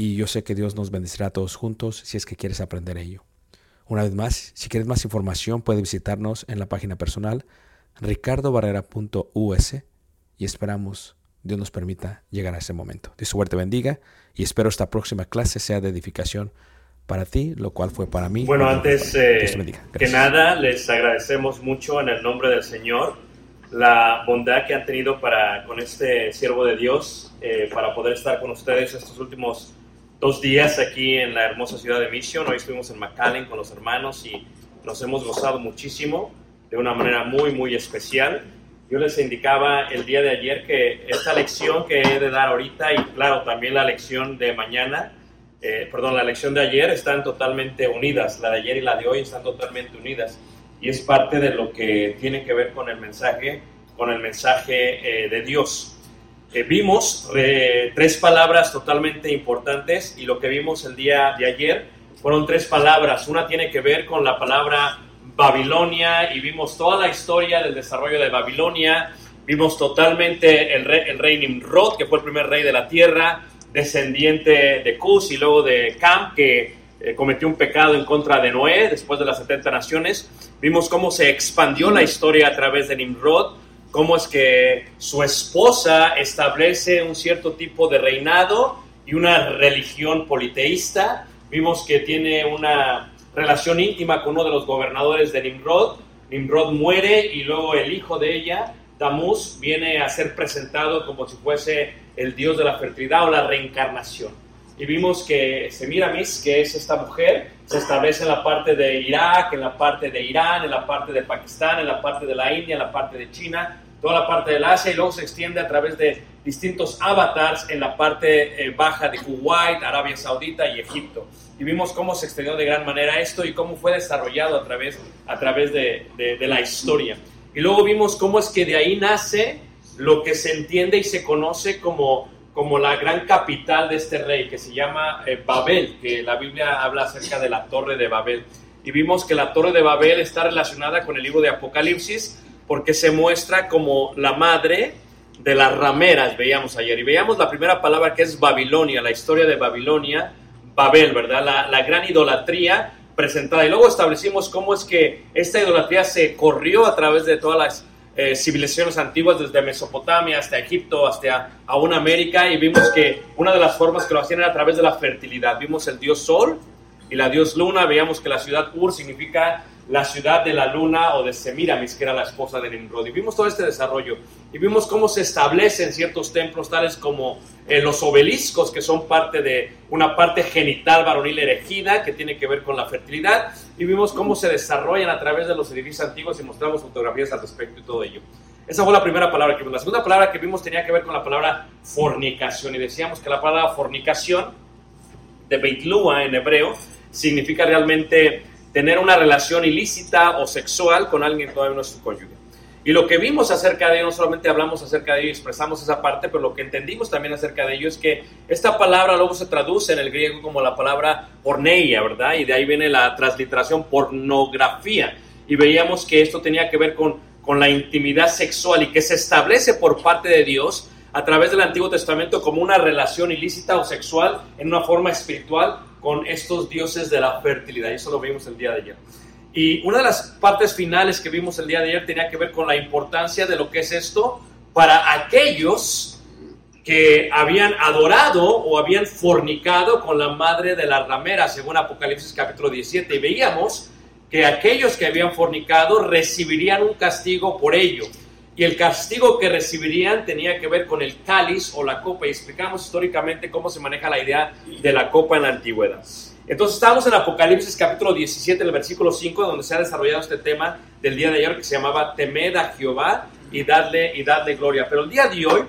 y yo sé que Dios nos bendecirá a todos juntos si es que quieres aprender ello. Una vez más, si quieres más información, puedes visitarnos en la página personal ricardobarrera.us y esperamos Dios nos permita llegar a ese momento. Dios suerte bendiga y espero esta próxima clase sea de edificación para ti, lo cual fue para mí. Bueno, antes eh, que nada, les agradecemos mucho en el nombre del Señor la bondad que han tenido para con este siervo de Dios eh, para poder estar con ustedes estos últimos dos días aquí en la hermosa ciudad de Mission. Hoy estuvimos en McAllen con los hermanos y nos hemos gozado muchísimo de una manera muy, muy especial. Yo les indicaba el día de ayer que esta lección que he de dar ahorita y claro, también la lección de mañana, eh, perdón, la lección de ayer están totalmente unidas, la de ayer y la de hoy están totalmente unidas y es parte de lo que tiene que ver con el mensaje, con el mensaje eh, de Dios vimos eh, tres palabras totalmente importantes y lo que vimos el día de ayer fueron tres palabras. Una tiene que ver con la palabra Babilonia y vimos toda la historia del desarrollo de Babilonia. Vimos totalmente el rey, el rey Nimrod, que fue el primer rey de la tierra, descendiente de Cus y luego de Cam, que eh, cometió un pecado en contra de Noé después de las 70 naciones. Vimos cómo se expandió la historia a través de Nimrod cómo es que su esposa establece un cierto tipo de reinado y una religión politeísta. Vimos que tiene una relación íntima con uno de los gobernadores de Nimrod. Nimrod muere y luego el hijo de ella, Tamuz, viene a ser presentado como si fuese el dios de la fertilidad o la reencarnación. Y vimos que Semiramis, que es esta mujer, se establece en la parte de Irak, en la parte de Irán, en la parte de Pakistán, en la parte de la India, en la parte de China, toda la parte del Asia y luego se extiende a través de distintos avatars en la parte eh, baja de Kuwait, Arabia Saudita y Egipto. Y vimos cómo se extendió de gran manera esto y cómo fue desarrollado a través, a través de, de, la historia. Y luego vimos cómo es que de ahí nace lo que se entiende y se conoce como, como la gran capital de este rey, que se llama eh, Babel, que la Biblia habla acerca de la torre de Babel. Y vimos que la torre de Babel está relacionada con el libro de Apocalipsis, porque se muestra como la madre de las rameras, veíamos ayer. Y veíamos la primera palabra que es Babilonia, la historia de Babilonia, Babel, ¿verdad? La, gran idolatría presentada. Y luego establecimos cómo es que esta idolatría se corrió a través de todas las eh, civilizaciones antiguas, desde Mesopotamia hasta Egipto, hasta aún América, y vimos que una de las formas que lo hacían era a través de la fertilidad. Vimos el dios Sol y la dios Luna, veíamos que la ciudad Ur significa la ciudad de la luna o de Semiramis, que era la esposa de Nimrod. Y vimos todo este desarrollo y vimos cómo se establecen ciertos templos, tales como eh, los obeliscos, que son parte de una parte genital varonil erigida, que tiene que ver con la fertilidad, y vimos cómo se desarrollan a través de los edificios antiguos y mostramos fotografías al respecto y todo ello. Esa fue la primera palabra que vimos. La segunda palabra que vimos tenía que ver con la palabra fornicación, y decíamos que la palabra fornicación, de Beitlua en hebreo, significa realmente tener una relación ilícita o sexual con alguien que todavía no es su cónyuge. Y lo que vimos acerca de ello, no solamente hablamos acerca de ello y expresamos esa parte, pero lo que entendimos también acerca de ello es que esta palabra luego se traduce en el griego como la palabra porneia, ¿verdad? Y de ahí viene la transliteración pornografía. Y veíamos que esto tenía que ver con, con la intimidad sexual y que se establece por parte de Dios a través del Antiguo Testamento como una relación ilícita o sexual en una forma espiritual con estos dioses de la fertilidad. Y eso lo vimos el día de ayer. Y una de las partes finales que vimos el día de ayer tenía que ver con la importancia de lo que es esto para aquellos que habían adorado o habían fornicado con la madre de la ramera, según Apocalipsis capítulo 17. Y veíamos que aquellos que habían fornicado recibirían un castigo por ello y el castigo que recibirían tenía que ver con el cáliz o la copa. Y explicamos históricamente cómo se maneja la idea de la copa en la antigüedad. Entonces estamos en Apocalipsis capítulo 17, el versículo 5, donde se ha desarrollado este tema del día de ayer que se llamaba temed a Jehová y darle, y darle gloria. Pero el día de hoy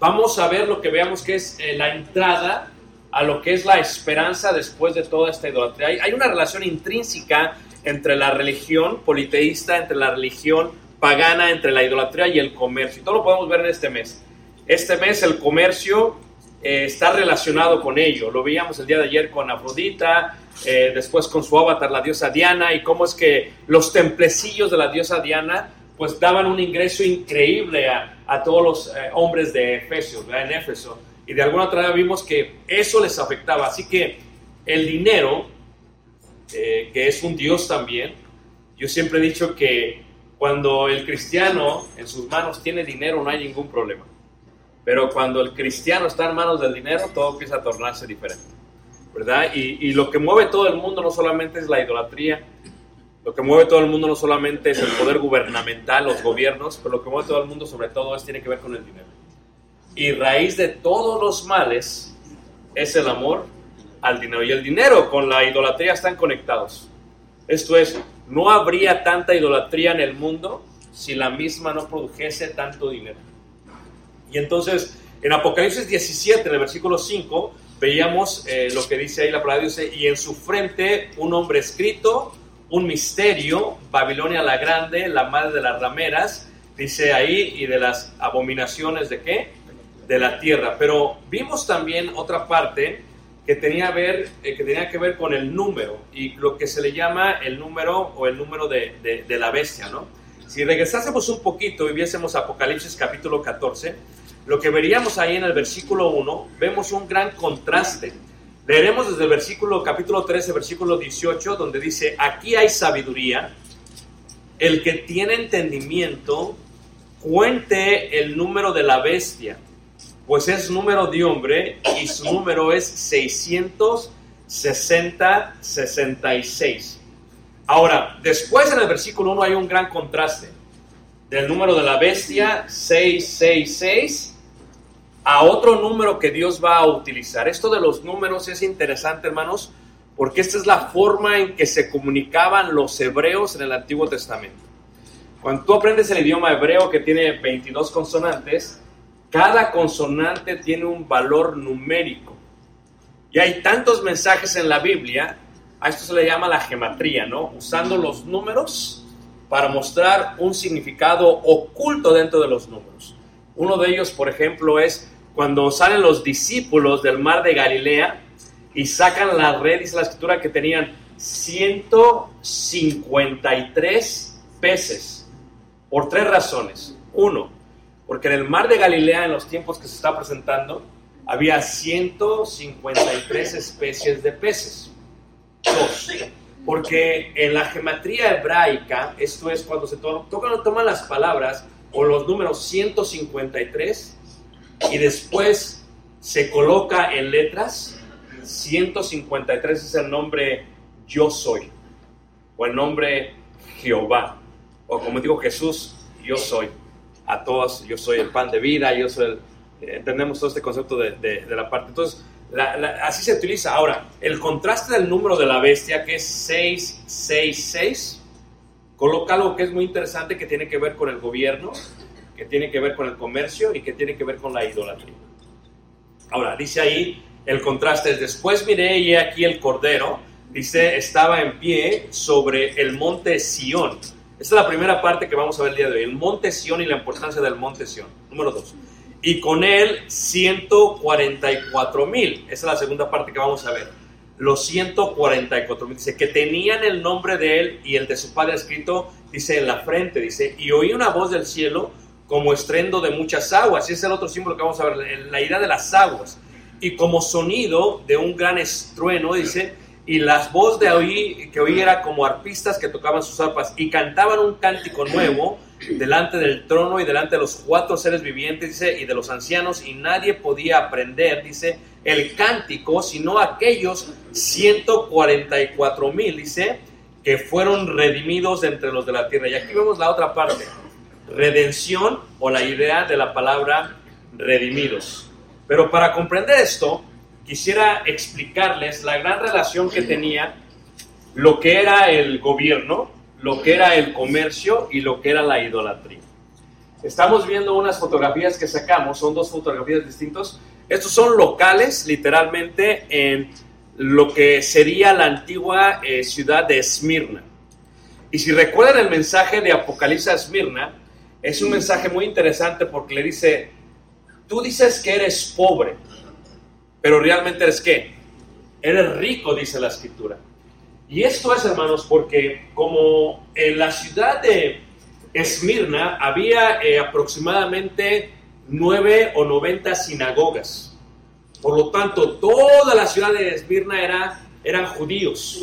vamos a ver lo que veamos que es eh, la entrada a lo que es la esperanza después de toda esta idolatría. Hay, hay una relación intrínseca entre la religión politeísta, entre la religión pagana entre la idolatría y el comercio. Y todo lo podemos ver en este mes. Este mes el comercio eh, está relacionado con ello. Lo veíamos el día de ayer con Afrodita, eh, después con su avatar, la diosa Diana, y cómo es que los templecillos de la diosa Diana pues daban un ingreso increíble a, a todos los eh, hombres de Efesios, en Éfeso. Y de alguna manera vimos que eso les afectaba. Así que el dinero, que es un dios también, yo siempre he dicho que cuando el cristiano en sus manos tiene dinero no hay ningún problema. Pero cuando el cristiano está en manos del dinero, todo empieza a tornarse diferente. ¿Verdad? Y, lo que mueve todo el mundo no solamente es la idolatría, lo que mueve todo el mundo no solamente es el poder gubernamental, los gobiernos, pero lo que mueve todo el mundo sobre todo es, tiene que ver con el dinero. Y raíz de todos los males es el amor al dinero. Y el dinero con la idolatría están conectados. Esto es, no habría tanta idolatría en el mundo si la misma no produjese tanto dinero. Y entonces, en Apocalipsis 17, en el versículo 5, veíamos eh, lo que dice ahí la palabra, dice, y en su frente un hombre escrito, un misterio, Babilonia la grande, la madre de las rameras, dice ahí, y de las abominaciones de qué? De la tierra. Pero vimos también otra parte que tenía, ver, eh, que tenía que ver con el número y lo que se le llama el número o el número de, de, la bestia, ¿no? Si regresásemos un poquito y viésemos Apocalipsis capítulo 14, lo que veríamos ahí en el versículo 1, vemos un gran contraste. Leeremos desde el versículo capítulo 13, versículo 18, donde dice, aquí hay sabiduría, el que tiene entendimiento, cuente el número de la bestia pues es número de hombre y su número es 660, 66. Ahora, después en el versículo 1 hay un gran contraste del número de la bestia 666 a otro número que Dios va a utilizar. Esto de los números es interesante, hermanos, porque esta es la forma en que se comunicaban los hebreos en el Antiguo Testamento. Cuando tú aprendes el idioma hebreo que tiene 22 consonantes, cada consonante tiene un valor numérico. Y hay tantos mensajes en la Biblia, a esto se le llama la gematría, ¿no? Usando los números para mostrar un significado oculto dentro de los números. Uno de ellos, por ejemplo, es cuando salen los discípulos del mar de Galilea y sacan la red, dice la escritura, que tenían 153 peces, por tres razones. Uno, porque en el mar de Galilea, en los tiempos que se está presentando, había 153 especies de peces. Dos, porque en la gematría hebraica, esto es cuando se toman, toman las palabras o los números 153 y después se coloca en letras, 153 es el nombre yo soy, o el nombre Jehová, o como digo Jesús, yo soy. A todos, yo soy el pan de vida, yo soy el, eh, entendemos todo este concepto de, la parte. Entonces, así se utiliza. Ahora, el contraste del número de la bestia, que es 666, coloca algo que es muy interesante, que tiene que ver con el gobierno, que tiene que ver con el comercio y que tiene que ver con la idolatría. Ahora, dice ahí, el contraste es, después miré y aquí el cordero, dice, estaba en pie sobre el monte Sión. Esta es la primera parte que vamos a ver el día de hoy, el monte Sión y la importancia del monte Sión. Número dos. Y con él 144 mil. Esa es la segunda parte que vamos a ver. Los 144 mil. Dice que tenían el nombre de él y el de su padre escrito, dice en la frente, dice, y oí una voz del cielo como estrendo de muchas aguas. Y ese es el otro símbolo que vamos a ver, la idea de las aguas. Y como sonido de un gran estrueno, dice, y las voces de oí, que oí era como arpistas que tocaban sus arpas y cantaban un cántico nuevo delante del trono y delante de los cuatro seres vivientes, dice, y de los ancianos, y nadie podía aprender, dice, el cántico, sino aquellos 144 mil, dice, que fueron redimidos entre los de la tierra. Y aquí vemos la otra parte, redención o la idea de la palabra redimidos. Pero para comprender esto, quisiera explicarles la gran relación que tenía lo que era el gobierno, lo que era el comercio y lo que era la idolatría. Estamos viendo unas fotografías que sacamos, son dos fotografías distintas. Estos son locales, literalmente, en lo que sería la antigua eh, ciudad de Esmirna. Y si recuerdan el mensaje de Apocalipsis a Esmirna, es un mensaje muy interesante porque le dice, tú dices que eres pobre, pero realmente eres qué? Eres rico, dice la escritura. Y esto es, hermanos, porque como en la ciudad de Esmirna había eh, aproximadamente nueve o noventa sinagogas. Por lo tanto, toda la ciudad de Esmirna era, eran judíos.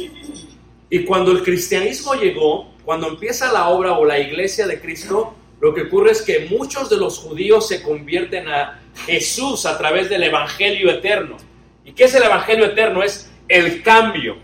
Y cuando el cristianismo llegó, cuando empieza la obra o la iglesia de Cristo, lo que ocurre es que muchos de los judíos se convierten a Jesús a través del Evangelio eterno. ¿Y qué es el Evangelio eterno? Es el cambio,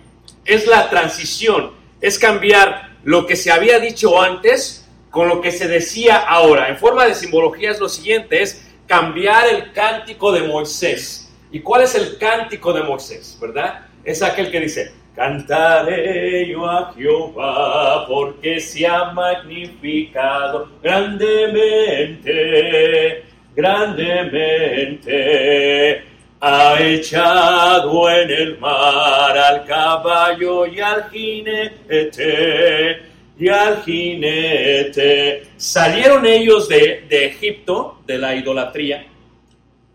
es la transición, es cambiar lo que se había dicho antes con lo que se decía ahora. En forma de simbología es lo siguiente, es cambiar el cántico de Moisés. ¿Y cuál es el cántico de Moisés? ¿Verdad? Es aquel que dice, Cantaré yo a Jehová porque se ha magnificado grandemente, grandemente. Ha echado en el mar al caballo y al jinete, y al jinete. Salieron ellos de, de Egipto, de la idolatría,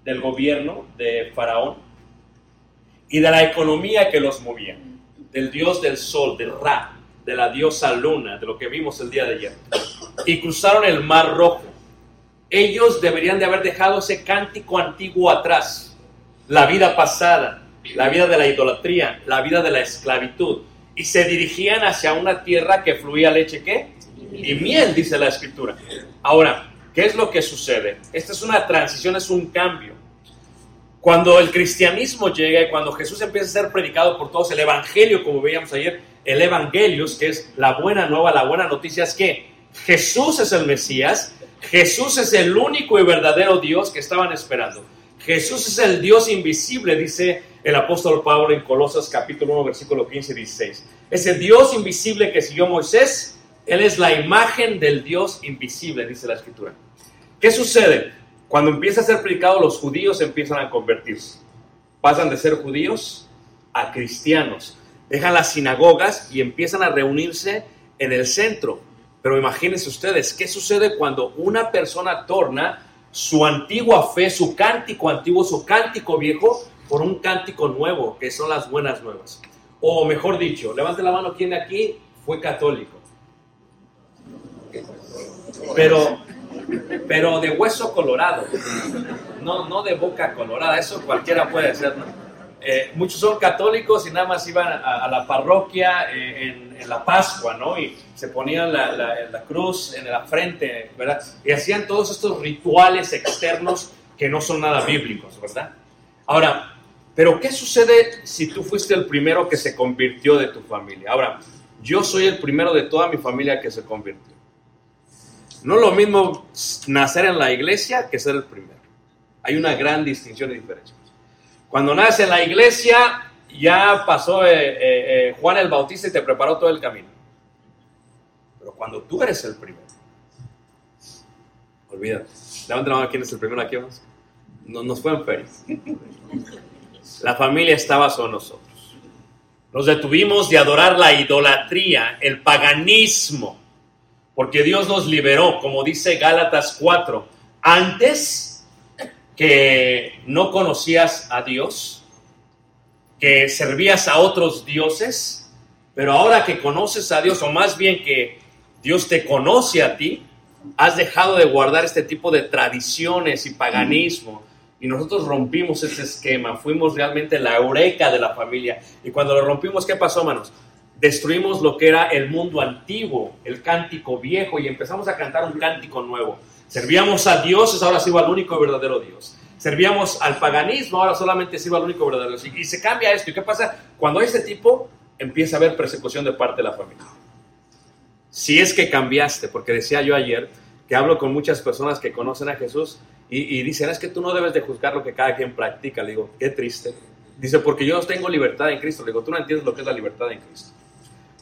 del gobierno de Faraón y de la economía que los movía del dios del sol, del Ra, de la diosa luna, de lo que vimos el día de ayer, y cruzaron el mar rojo. Ellos deberían de haber dejado ese cántico antiguo atrás, la vida pasada, la vida de la idolatría, la vida de la esclavitud, y se dirigían hacia una tierra que fluía leche, ¿qué? Y miel, dice la escritura. Ahora, ¿qué es lo que sucede? Esta es una transición, es un cambio. Cuando el cristianismo llega y cuando Jesús empieza a ser predicado por todos, el evangelio, como veíamos ayer, el evangelios, que es la buena nueva, la buena noticia es que Jesús es el Mesías, Jesús es el único y verdadero Dios que estaban esperando. Jesús es el Dios invisible, dice el apóstol Pablo en Colosas capítulo 1, versículo 15 y 16. Ese Dios invisible que siguió Moisés, Él es la imagen del Dios invisible, dice la escritura. ¿Qué sucede? Cuando empieza a ser predicado, los judíos empiezan a convertirse. Pasan de ser judíos a cristianos. Dejan las sinagogas y empiezan a reunirse en el centro. Pero imagínense ustedes, ¿qué sucede cuando una persona torna su antigua fe, su cántico antiguo, su cántico viejo, por un cántico nuevo, que son las buenas nuevas? O mejor dicho, levante la mano, ¿quién de aquí fue católico? Pero pero de hueso colorado, no, no de boca colorada, eso cualquiera puede ser, ¿no? Eh, muchos son católicos y nada más iban a, la parroquia eh, en, la Pascua, ¿no? Y se ponían la, la, cruz en la frente, ¿verdad? Y hacían todos estos rituales externos que no son nada bíblicos, ¿verdad? Ahora, pero ¿qué sucede si tú fuiste el primero que se convirtió de tu familia? Ahora, yo soy el primero de toda mi familia que se convirtió. No es lo mismo nacer en la iglesia que ser el primero. Hay una gran distinción y diferencia. Cuando nace en la iglesia, ya pasó eh, eh, eh, Juan el Bautista y te preparó todo el camino. Pero cuando tú eres el primero, olvídate. Levanta la mano, ¿quién es el primero aquí? Vamos? Nos, nos fue en feria. La familia estaba sobre nosotros. Nos detuvimos de adorar la idolatría, el paganismo porque Dios nos liberó, como dice Gálatas 4, antes que no conocías a Dios, que servías a otros dioses, pero ahora que conoces a Dios, o más bien que Dios te conoce a ti, has dejado de guardar este tipo de tradiciones y paganismo. Y nosotros rompimos ese esquema, fuimos realmente la eureka de la familia. Y cuando lo rompimos, ¿qué pasó, manos? destruimos lo que era el mundo antiguo, el cántico viejo, y empezamos a cantar un cántico nuevo. Servíamos a dioses, ahora sirvo al único verdadero Dios. Servíamos al paganismo, ahora solamente sirvo al único verdadero Dios. Y, se cambia esto. ¿Y qué pasa? Cuando hay este tipo, empieza a haber persecución de parte de la familia. Si es que cambiaste, porque decía yo ayer que hablo con muchas personas que conocen a Jesús y, y dicen, es que tú no debes de juzgar lo que cada quien practica. Le digo, qué triste. Dice, porque yo tengo libertad en Cristo. Le digo, tú no entiendes lo que es la libertad en Cristo.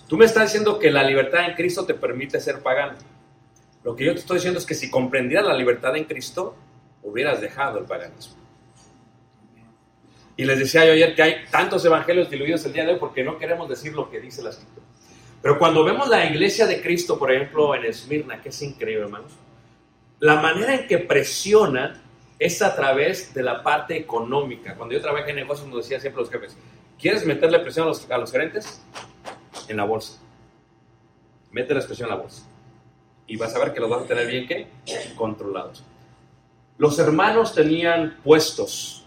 Tú me estás diciendo que la libertad en Cristo te permite ser pagano. Lo que yo te estoy diciendo es que si comprendieras la libertad en Cristo, hubieras dejado el paganismo. Y les decía yo ayer que hay tantos evangelios diluidos el día de hoy porque no queremos decir lo que dice la escritura. Pero cuando vemos la iglesia de Cristo, por ejemplo, en Esmirna, que es increíble, hermanos, la manera en que presiona es a través de la parte económica. Cuando yo trabajé en negocios, nos decía siempre los jefes, ¿quieres meterle presión a los, a los gerentes? en la bolsa. Mete la expresión en la bolsa. Y vas a ver que los vas a tener bien ¿qué? controlados. Los hermanos tenían puestos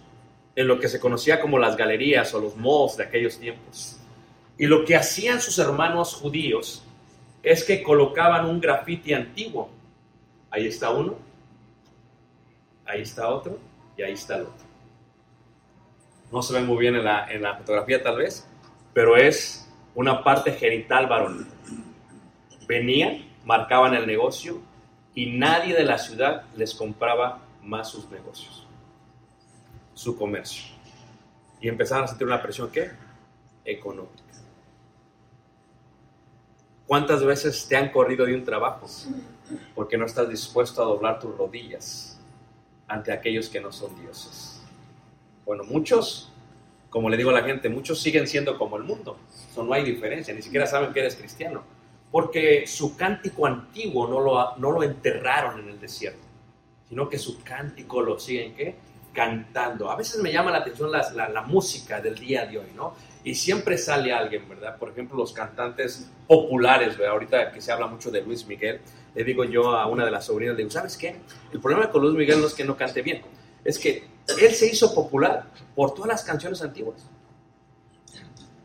en lo que se conocía como las galerías o los malls de aquellos tiempos. Y lo que hacían sus hermanos judíos es que colocaban un grafiti antiguo. Ahí está uno, ahí está otro y ahí está el otro. No se ve muy bien en la, en la fotografía tal vez, pero es una parte genital varonil. Venían, marcaban el negocio y nadie de la ciudad les compraba más sus negocios, su comercio. Y empezaban a sentir una presión, ¿qué? Económica. ¿Cuántas veces te han corrido de un trabajo porque no estás dispuesto a doblar tus rodillas ante aquellos que no son dioses? Bueno, muchos, como le digo a la gente, muchos siguen siendo como el mundo no hay diferencia, ni siquiera saben que eres cristiano. Porque su cántico antiguo no lo, no lo enterraron en el desierto, sino que su cántico lo siguen ¿qué? cantando. A veces me llama la atención la, la, música del día de hoy, ¿no? Y siempre sale alguien, ¿verdad? Por ejemplo, los cantantes populares, ¿verdad? Ahorita que se habla mucho de Luis Miguel, le digo yo a una de las sobrinas, le digo, ¿sabes qué? El problema con Luis Miguel no es que no cante bien, es que él se hizo popular por todas las canciones antiguas.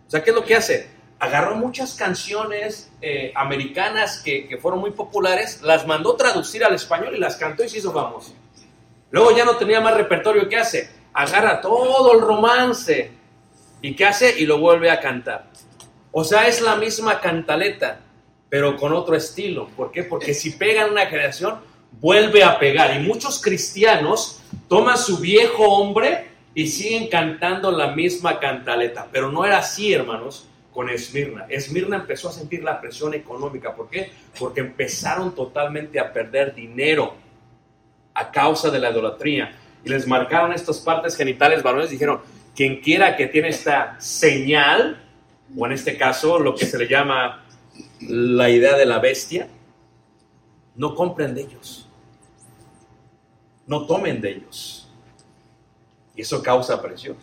O sea, ¿qué es lo que hace? Agarró muchas canciones eh, americanas que, fueron muy populares, las mandó traducir al español y las cantó y se hizo famoso. Luego ya no tenía más repertorio, ¿qué hace? agarra todo el romance y ¿qué hace? Y lo vuelve a cantar. O sea, es la misma cantaleta, pero con otro estilo. ¿Por qué? Porque si pega en una generación, vuelve a pegar. Y muchos cristianos toman su viejo hombre y siguen cantando la misma cantaleta. Pero no era así, hermanos, con Esmirna. Esmirna empezó a sentir la presión económica. ¿Por qué? Porque empezaron totalmente a perder dinero a causa de la idolatría. Y les marcaron estas partes genitales varones. Dijeron, quien quiera que tiene esta señal, o en este caso lo que se le llama la idea de la bestia, no compren de ellos. No tomen de ellos. Y eso causa presión.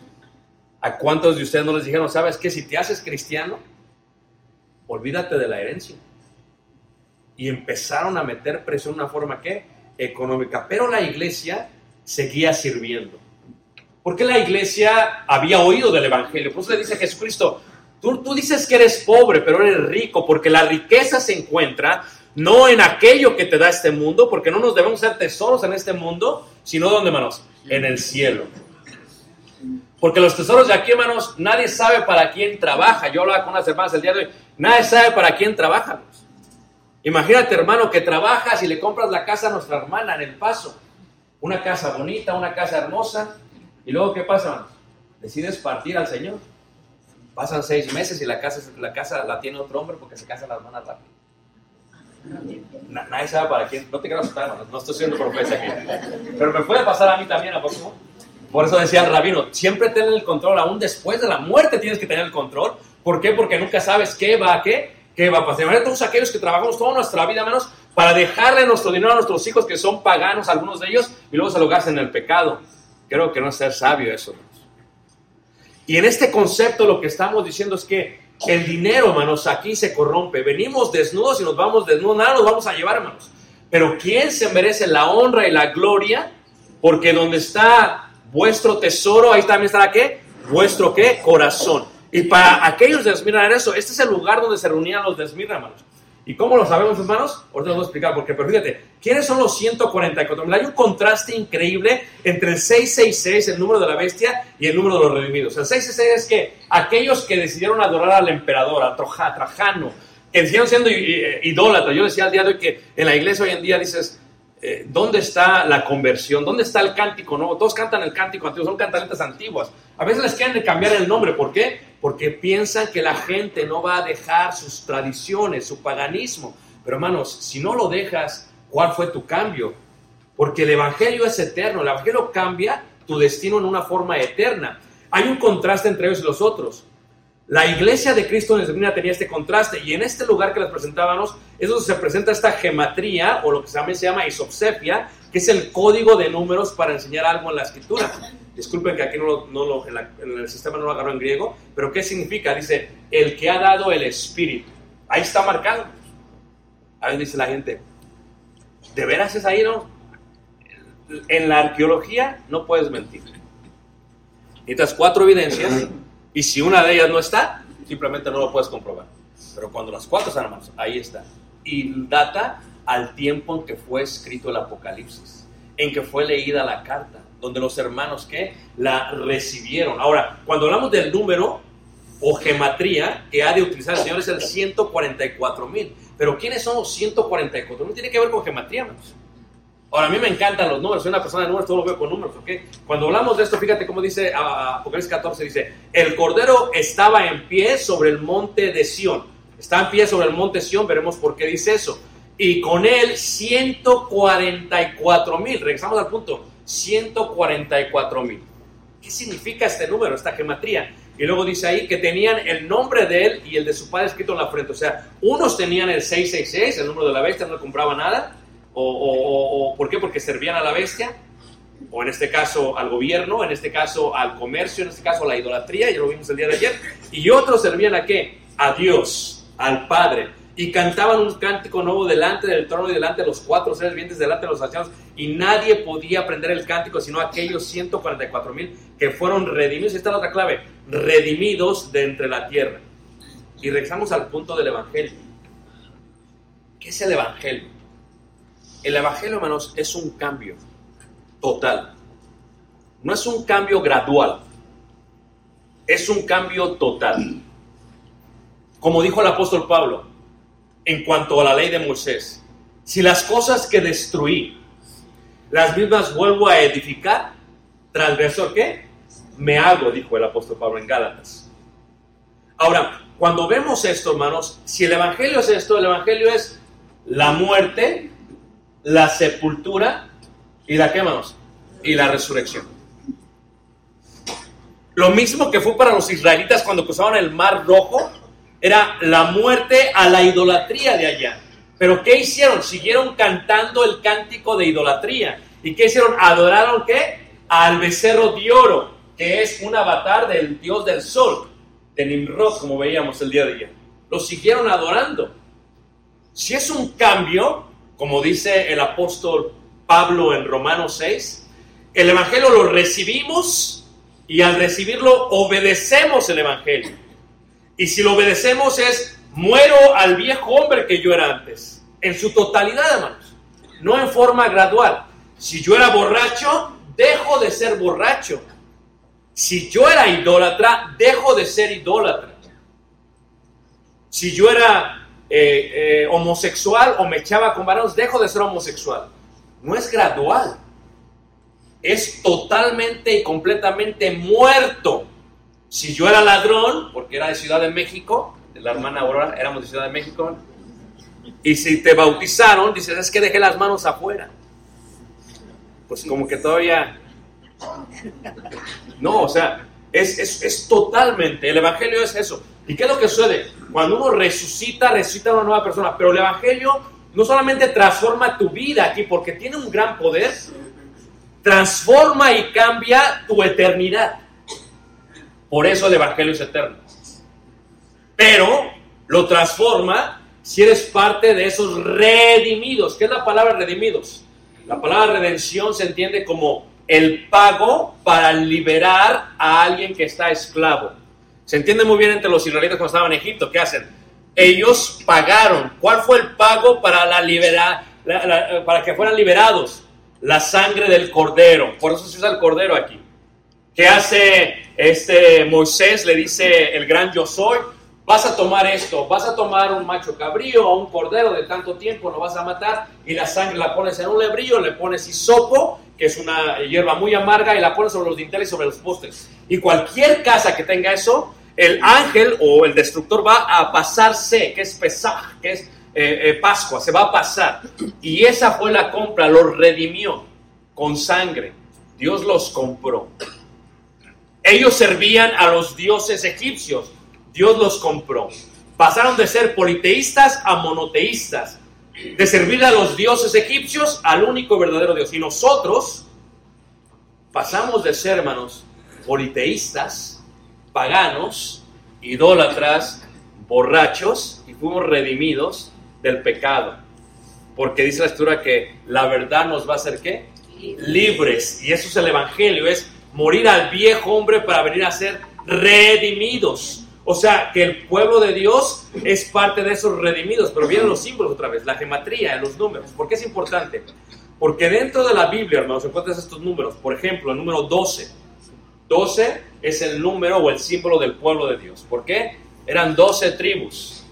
¿A cuántos de ustedes no les dijeron, sabes que si te haces cristiano, olvídate de la herencia? Y empezaron a meter presión de una forma que económica. Pero la iglesia seguía sirviendo. Porque la iglesia había oído del Evangelio. Por eso le dice a Jesucristo, tú, tú dices que eres pobre, pero eres rico, porque la riqueza se encuentra no en aquello que te da este mundo, porque no nos debemos ser tesoros en este mundo, sino donde, hermanos, en el cielo. Porque los tesoros de aquí, hermanos, nadie sabe para quién trabaja. Yo hablaba con unas hermanas el día de hoy, nadie sabe para quién trabaja. Imagínate, hermano, que trabajas y le compras la casa a nuestra hermana en El Paso. Una casa bonita, una casa hermosa. ¿Y luego qué pasa, hermanos? Decides partir al Señor. Pasan seis meses y la casa, la casa la tiene otro hombre porque se casa la hermana rápido. Nadie sabe para quién. No te quiero asustar, hermano. No estoy siendo profeta aquí. Pero me puede pasar a mí también, ¿a poco? Por eso decía el rabino, siempre ten el control, aún después de la muerte tienes que tener el control. ¿Por qué? Porque nunca sabes qué va a qué, qué va a pasar. De todos aquellos que trabajamos toda nuestra vida, menos para dejarle nuestro dinero a nuestros hijos que son paganos, algunos de ellos, y luego se lo gastan en el pecado. Creo que no es ser sabio eso. Y en este concepto lo que estamos diciendo es que el dinero, hermanos, aquí se corrompe. Venimos desnudos y nos vamos desnudos, nada nos vamos a llevar, hermanos. Pero ¿quién se merece la honra y la gloria? Porque donde está vuestro tesoro, ahí también estará qué? Vuestro qué? Corazón. Y para aquellos de Esmirna era eso, este es el lugar donde se reunían los de Esmirna, hermanos. ¿Y cómo lo sabemos, hermanos? Ahorita les voy a explicar por qué, pero fíjate, ¿quiénes son los 144 mil? Hay un contraste increíble entre el 666, el número de la bestia, y el número de los redimidos. El 666 es que aquellos que decidieron adorar al emperador, a Trajano, que siguieron siendo idólatras. Yo decía al día de hoy que en la iglesia hoy en día dices, eh, ¿dónde está la conversión? ¿Dónde está el cántico nuevo? Todos cantan el cántico antiguo, son cantaletas antiguas. A veces les quieren cambiar el nombre, ¿por qué? Porque piensan que la gente no va a dejar sus tradiciones, su paganismo. Pero hermanos, si no lo dejas, ¿cuál fue tu cambio? Porque el Evangelio es eterno, el Evangelio cambia tu destino en una forma eterna. Hay un contraste entre ellos y los otros. La iglesia de Cristo en Esmirna tenía este contraste y en este lugar que les presentábamos es donde se presenta esta gematría o lo que también se llama isopsepia, que es el código de números para enseñar algo en la escritura. Disculpen que aquí no, lo, en, el sistema no lo agarro en griego, pero ¿qué significa? Dice, el que ha dado el espíritu. Ahí está marcado. A ver, dice la gente, ¿de veras es ahí, no? En la arqueología no puedes mentir. Necesitas cuatro evidencias y si una de ellas no está, simplemente no lo puedes comprobar. Pero cuando las cuatro están, hermanos, ahí está. Y data al tiempo en que fue escrito el Apocalipsis, en que fue leída la carta, donde los hermanos que la recibieron. Ahora, cuando hablamos del número o gematría que ha de utilizar el Señor es el 144 mil. Pero ¿quiénes son los 144 mil? Tiene que ver con gematría, hermanos. Ahora, a mí me encantan los números, soy una persona de números, todo lo veo con números, ¿ok? Cuando hablamos de esto, fíjate cómo dice Apocalipsis 14, dice, el Cordero estaba en pie sobre el monte de Sión. Está en pie sobre el monte Sión, veremos por qué dice eso. Y con él 144 mil, regresamos al punto, 144 mil. ¿Qué significa este número, esta gematría? Y luego dice ahí que tenían el nombre de él y el de su padre escrito en la frente. O sea, unos tenían el 666, el número de la bestia, no compraba nada o, ¿Por qué? Porque servían a la bestia, o en este caso al gobierno, en este caso al comercio, en este caso a la idolatría, ya lo vimos el día de ayer, y otros servían a qué? A Dios, al Padre, y cantaban un cántico nuevo delante del trono y delante de los cuatro seres vivientes, delante de los ancianos, y nadie podía aprender el cántico sino aquellos 144 mil que fueron redimidos. Esta es la otra clave, redimidos de entre la tierra. Y regresamos al punto del Evangelio. ¿Qué es el Evangelio? El Evangelio, hermanos, es un cambio total. no es un cambio gradual, es un cambio total. Como dijo el apóstol Pablo en cuanto a la ley de Moisés, si las cosas que destruí, las mismas vuelvo a edificar, transversor qué? Me hago, dijo el apóstol Pablo en Gálatas. Ahora, cuando vemos esto, hermanos, si el Evangelio es esto, el Evangelio es la muerte, la sepultura y la qué, hermanos? Y la resurrección. Lo mismo que fue para los israelitas cuando cruzaban el Mar Rojo, era la muerte a la idolatría de allá. Pero ¿qué hicieron? Siguieron cantando el cántico de idolatría. ¿Y qué hicieron? Adoraron qué? Al becerro de oro, que es un avatar del dios del sol, de Nimrod, como veíamos el día de ayer. Lo siguieron adorando. Si es un cambio, como dice el apóstol Pablo en Romanos 6, el Evangelio lo recibimos y al recibirlo obedecemos el Evangelio. Y si lo obedecemos es, muero al viejo hombre que yo era antes, en su totalidad, hermanos, no en forma gradual. Si yo era borracho, dejo de ser borracho. Si yo era idólatra, dejo de ser idólatra. Si yo era eh, eh, homosexual o me echaba con varones, dejo de ser homosexual. No es gradual. Es totalmente y completamente muerto. Si yo era ladrón, porque era de Ciudad de México, la hermana Aurora, éramos de Ciudad de México, y si te bautizaron, dices, es que dejé las manos afuera. Pues como que todavía... No, o sea, es, es, totalmente, el Evangelio es eso. ¿Y qué es lo que sucede? Cuando uno resucita, resucita a una nueva persona, pero el Evangelio no solamente transforma tu vida aquí, porque tiene un gran poder, transforma y cambia tu eternidad. Por eso el Evangelio es eterno. Pero lo transforma si eres parte de esos redimidos. ¿Qué es la palabra redimidos? La palabra redención se entiende como el pago para liberar a alguien que está esclavo. Se entiende muy bien entre los israelitas cuando estaban en Egipto. ¿Qué hacen? Ellos pagaron. ¿Cuál fue el pago para, la libera, para que fueran liberados? La sangre del cordero. Por eso se usa el cordero aquí. ¿Qué hace este Moisés? Le dice el gran yo soy vas a tomar esto, vas a tomar un macho cabrío o un cordero de tanto tiempo, lo vas a matar y la sangre la pones en un lebrillo, le pones hisopo, que es una hierba muy amarga, y la pones sobre los dinteles y sobre los postes. Y cualquier casa que tenga eso, el ángel o el destructor va a pasarse, que es Pesaj, que es eh, eh, Pascua, se va a pasar. Y esa fue la compra, los redimió con sangre. Dios los compró. Ellos servían a los dioses egipcios Dios los compró. Pasaron de ser politeístas a monoteístas, de servir a los dioses egipcios al único verdadero Dios. Y nosotros pasamos de ser, hermanos, politeístas, paganos, idólatras, borrachos, y fuimos redimidos del pecado. Porque dice la escritura que la verdad nos va a hacer qué? Libres. Y eso es el Evangelio, es morir al viejo hombre para venir a ser redimidos. O sea, que el pueblo de Dios es parte de esos redimidos, pero vienen los símbolos otra vez, la gematría, los números. ¿Por qué es importante? Porque dentro de la Biblia, hermanos, encuentras estos números. Por ejemplo, el número 12. 12 es el número o el símbolo del pueblo de Dios. ¿Por qué? Eran 12 tribus.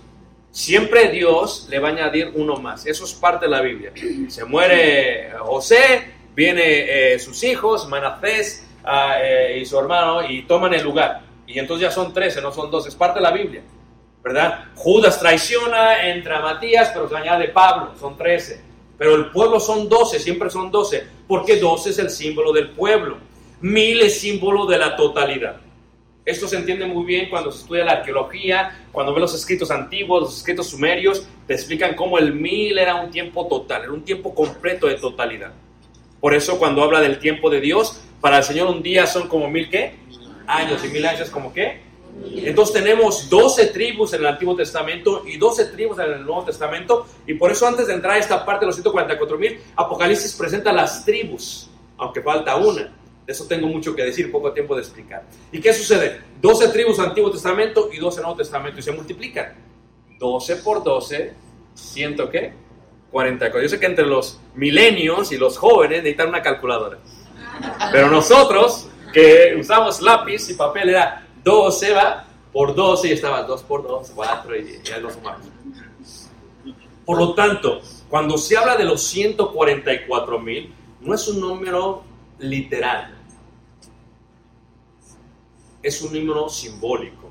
Siempre Dios le va a añadir uno más. Eso es parte de la Biblia. Se muere José, vienen eh, sus hijos, Manasés ah, eh, y su hermano, y toman el lugar. Y entonces ya son 13, no son 12, es parte de la Biblia, ¿verdad? Judas traiciona, entra Matías, pero se añade Pablo, son 13. Pero el pueblo son 12, siempre son 12, porque 12 es el símbolo del pueblo. Mil es símbolo de la totalidad. Esto se entiende muy bien cuando se estudia la arqueología, cuando ve los escritos antiguos, los escritos sumerios, te explican cómo el mil era un tiempo total, era un tiempo completo de totalidad. Por eso cuando habla del tiempo de Dios, para el Señor un día son como mil qué? Años y mil años como qué. Entonces tenemos 12 tribus en el Antiguo Testamento y 12 tribus en el Nuevo Testamento. Y por eso antes de entrar a esta parte de los 144 mil, Apocalipsis presenta las tribus, aunque falta una. De eso tengo mucho que decir, poco tiempo de explicar. ¿Y qué sucede? 12 tribus Antiguo Testamento y 12 Nuevo Testamento y se multiplican. 12 por 12, ¿ciento qué? 44. Yo sé que entre los milenios y los jóvenes necesitan una calculadora. Pero nosotros, que usamos lápiz y papel, era 12, va, por 12 y estaba 2 por 2, 4 y ya lo sumamos. Por lo tanto, cuando se habla de los 144 mil, no es un número literal, es un número simbólico.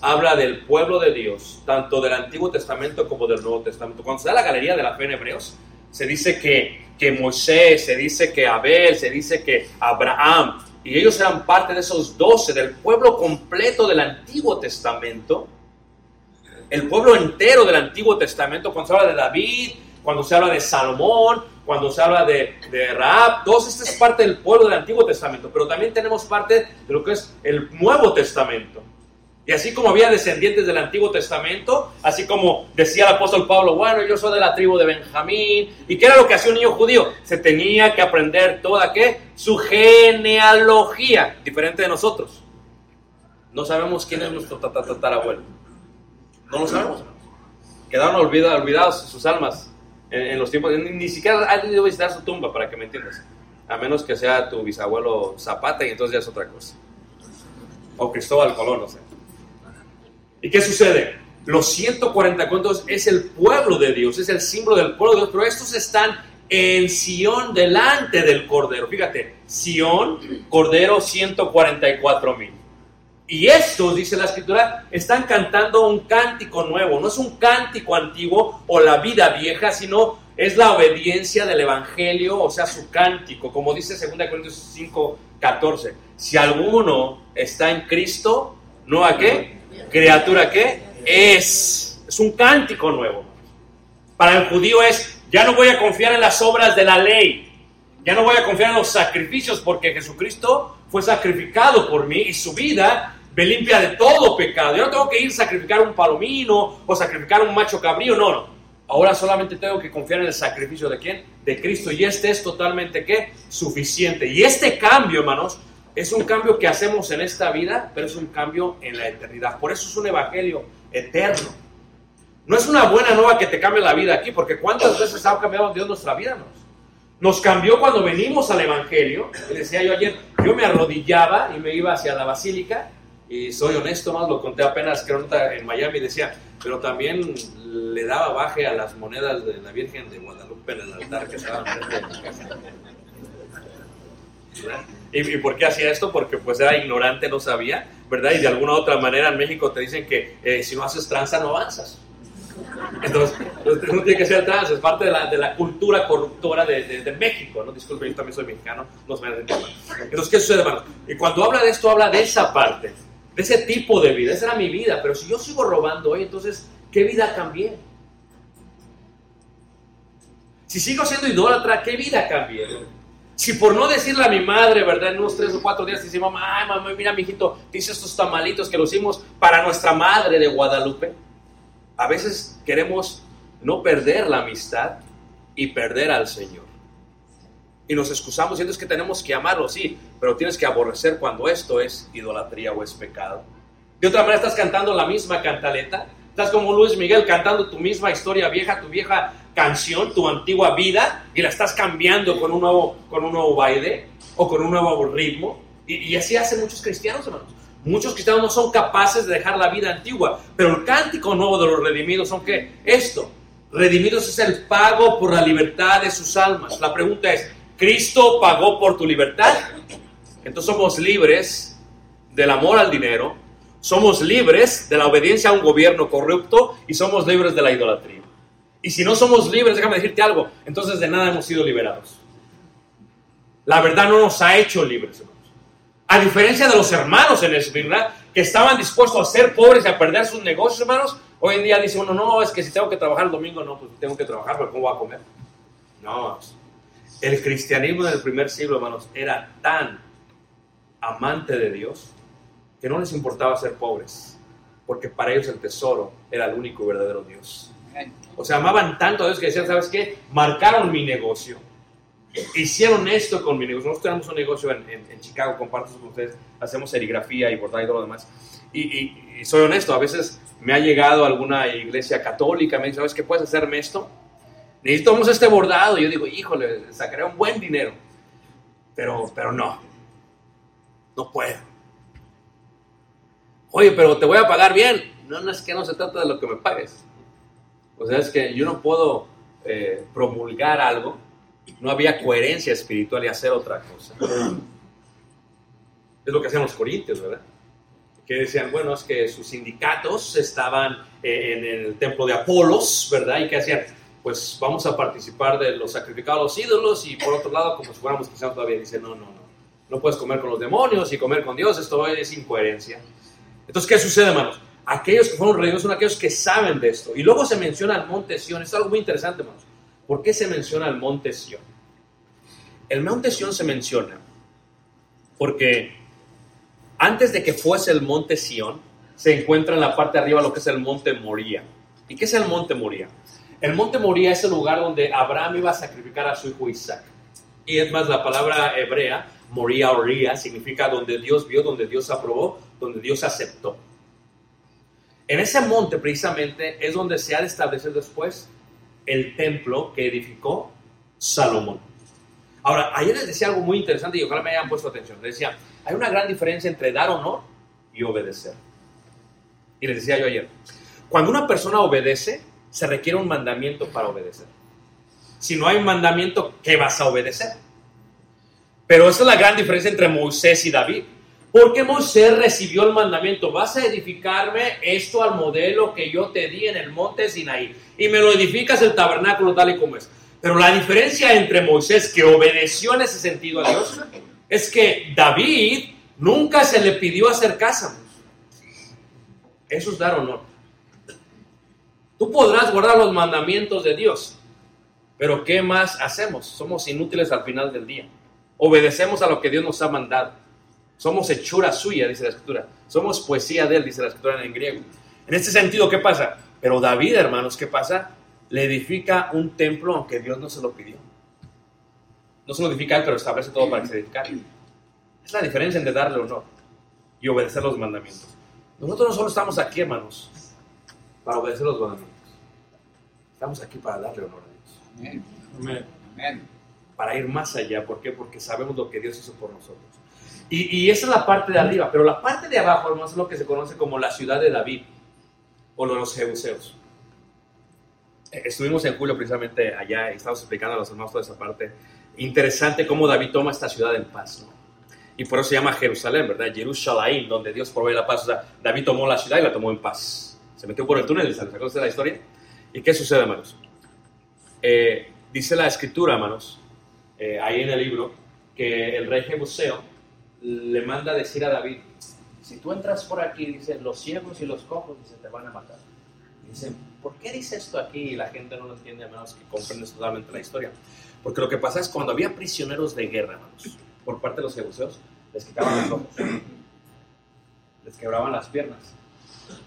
Habla del pueblo de Dios, tanto del Antiguo Testamento como del Nuevo Testamento. Cuando se da la galería de la fe en Hebreos, se dice que, que Moisés, se dice que Abel, se dice que Abraham, y ellos eran parte de esos doce, del pueblo completo del Antiguo Testamento, el pueblo entero del Antiguo Testamento, cuando se habla de David, cuando se habla de Salomón, cuando se habla de, de Raab, todo esto es parte del pueblo del Antiguo Testamento, pero también tenemos parte de lo que es el Nuevo Testamento. Y así como había descendientes del Antiguo Testamento, así como decía el apóstol Pablo, bueno, yo soy de la tribu de Benjamín, ¿y qué era lo que hacía un niño judío? Se tenía que aprender toda, ¿qué? Su genealogía, diferente de nosotros. No sabemos quién es nuestro tatarabuelo. No lo sabemos. Quedaron olvidados, sus almas en, los tiempos, ni, siquiera has ido a visitar su tumba, para que me entiendas. A menos que sea tu bisabuelo Zapata y entonces ya es otra cosa. O Cristóbal Colón, no sé. ¿Y qué sucede? Los 140 cuentos es el pueblo de Dios, es el símbolo del pueblo de Dios, pero estos están en Sión delante del Cordero. Fíjate, Sión, Cordero 144 mil. Y estos, dice la escritura, están cantando un cántico nuevo. No es un cántico antiguo o la vida vieja, sino es la obediencia del Evangelio, o sea, su cántico. Como dice 2 Corintios 5, 14. Si alguno está en Cristo, ¿no a qué? ¿Criatura qué? Es. Es un cántico nuevo. Para el judío es, ya no voy a confiar en las obras de la ley. Ya no voy a confiar en los sacrificios porque Jesucristo fue sacrificado por mí y su vida me limpia de todo pecado. Yo no tengo que ir a sacrificar un palomino o sacrificar un macho cabrío, no, no. Ahora solamente tengo que confiar en el sacrificio de quién? De Cristo. Y este es totalmente qué? Suficiente. Y este cambio, hermanos, es un cambio que hacemos en esta vida, pero es un cambio en la eternidad. Por eso es un evangelio eterno. No es una buena nueva que te cambie la vida aquí, porque ¿cuántas veces ha cambiado Dios nuestra vida? Nos, cambió cuando venimos al evangelio. Decía yo ayer, yo me arrodillaba y me iba hacia la basílica y soy honesto más, lo conté apenas creo en Miami, decía, pero también le daba baje a las monedas de la Virgen de Guadalupe en el altar que estaban ¿Y, ¿Y por qué hacía esto? Porque pues era ignorante, no sabía, ¿verdad? Y de alguna otra manera en México te dicen que eh, si no haces tranza no avanzas. Entonces, no tiene que ser trans, es parte de la, de la cultura corruptora de, de, México, ¿no? Disculpe, yo también soy mexicano, no se me Entonces, ¿qué sucede, hermano? Y cuando habla de esto, habla de esa parte de ese tipo de vida. Esa era mi vida, pero si yo sigo robando hoy, entonces, ¿qué vida cambié? Si sigo siendo idólatra, ¿qué vida cambié? Si por no decirle a mi madre, ¿verdad? En unos tres o cuatro días dice, mamá, ay, mamá, mira, mijito, dice estos tamalitos que los hicimos para nuestra madre de Guadalupe. A veces queremos no perder la amistad y perder al Señor y nos excusamos diciendo es que tenemos que amarlo, sí, pero tienes que aborrecer cuando esto es idolatría o es pecado. De otra manera estás cantando la misma cantaleta, estás como Luis Miguel cantando tu misma historia vieja, tu vieja canción, tu antigua vida, y la estás cambiando con un nuevo, con un nuevo baile o con un nuevo ritmo. Y, y así hacen muchos cristianos, hermanos. Muchos cristianos no son capaces de dejar la vida antigua, pero el cántico nuevo de los redimidos son que esto, redimidos es el pago por la libertad de sus almas. La pregunta es, Cristo pagó por tu libertad. Entonces somos libres del amor al dinero, somos libres de la obediencia a un gobierno corrupto y somos libres de la idolatría. Y si no somos libres, déjame decirte algo, entonces de nada hemos sido liberados. La verdad no nos ha hecho libres, hermanos. A diferencia de los hermanos en ¿verdad? que estaban dispuestos a ser pobres y a perder sus negocios, hermanos, hoy en día dice uno, no, es que si tengo que trabajar el domingo, no, pues tengo que trabajar, pero ¿cómo voy a comer? No, el cristianismo del primer siglo, hermanos, era tan amante de Dios que no les importaba ser pobres, porque para ellos el tesoro era el único verdadero Dios. O sea, amaban tanto a Dios que decían, ¿sabes qué? Marcaron mi negocio. Hicieron esto con mi negocio. Nosotros tenemos un negocio en, Chicago, comparto con ustedes, hacemos serigrafía y bordado y todo lo demás. Y, y, soy honesto, a veces me ha llegado alguna iglesia católica, me dice, ¿sabes qué? ¿Puedes hacerme esto? necesitamos este bordado. Yo digo, híjole, sacaré un buen dinero. pero, pero no, no puedo. Oye, pero te voy a pagar bien. No, no es que no se trata de lo que me pagues. O sea, es que yo no puedo eh, promulgar algo. No había coherencia espiritual y hacer otra cosa. Es lo que hacían los corintios, ¿verdad? Que decían, bueno, es que sus sindicatos estaban eh, en el templo de Apolos, ¿verdad? Y que hacían, pues vamos a participar de los sacrificados a los ídolos y por otro lado, como si fuéramos cristianos todavía, dice, no, no, no, no puedes comer con los demonios y comer con Dios, esto es incoherencia. Entonces, ¿qué sucede, hermanos? Aquellos que fueron reunidos son aquellos que saben de esto. Y luego se menciona el monte Sión, es algo muy interesante, hermanos. ¿Por qué se menciona el monte Sión? El monte Sión se menciona porque antes de que fuese el monte Sión, se encuentra en la parte de arriba lo que es el monte Moría. ¿Y qué es el monte Moría? El monte Moría es el lugar donde Abraham iba a sacrificar a su hijo Isaac. Y es más, la palabra hebrea, Moría o Ría, significa donde Dios vio, donde Dios aprobó, donde Dios aceptó. En ese monte precisamente es donde se ha de establecer después el templo que edificó Salomón. Ahora, ayer les decía algo muy interesante y ojalá me hayan puesto atención. Les decía, hay una gran diferencia entre dar honor y obedecer. Y les decía yo ayer, cuando una persona obedece, se requiere un mandamiento para obedecer. Si no hay un mandamiento, ¿qué vas a obedecer? Pero esa es la gran diferencia entre Moisés y David. Porque Moisés recibió el mandamiento, vas a edificarme esto al modelo que yo te di en el monte Sinaí. Y me lo edificas el tabernáculo tal y como es. Pero la diferencia entre Moisés, que obedeció en ese sentido a Dios, es que David nunca se le pidió hacer casa. Eso es dar honor. Tú podrás guardar los mandamientos de Dios, pero ¿qué más hacemos? Somos inútiles al final del día. Obedecemos a lo que Dios nos ha mandado. Somos hechura suya, dice la escritura. Somos poesía de él, dice la escritura en griego. En este sentido, ¿qué pasa? Pero David, hermanos, ¿qué pasa? Le edifica un templo aunque Dios no se lo pidió. No se lo edifica él, pero establece todo para que se edifique. Es la diferencia entre darle honor y obedecer los mandamientos. Nosotros no solo estamos aquí, hermanos, para obedecer los mandamientos. Estamos aquí para darle honor a Dios. Amén. Para ir más allá. ¿Por qué? Porque sabemos lo que Dios hizo por nosotros. Y, esa es la parte de arriba. Pero la parte de abajo, hermanos, es lo que se conoce como la ciudad de David o los Jebuseos. Eh, estuvimos en julio precisamente allá y estamos explicando a los hermanos toda esa parte. Interesante cómo David toma esta ciudad en paz. Y por eso se llama Jerusalén, ¿verdad? Jerusalén, donde Dios provee la paz. O sea, David tomó la ciudad y la tomó en paz se metió por el túnel, ¿se acuerdan la historia? ¿Y qué sucede, hermanos? Eh, dice la escritura, hermanos, eh, ahí en el libro, que el rey Jebuseo le manda a decir a David, si tú entras por aquí, dice, los ciegos y los cojos, dice, te van a matar. dice, ¿por qué dice esto aquí? Y la gente no lo entiende a menos que comprendes totalmente la historia. Porque lo que pasa es cuando había prisioneros de guerra, hermanos, por parte de los jebuseos, les quitaban los ojos, les quebraban las piernas,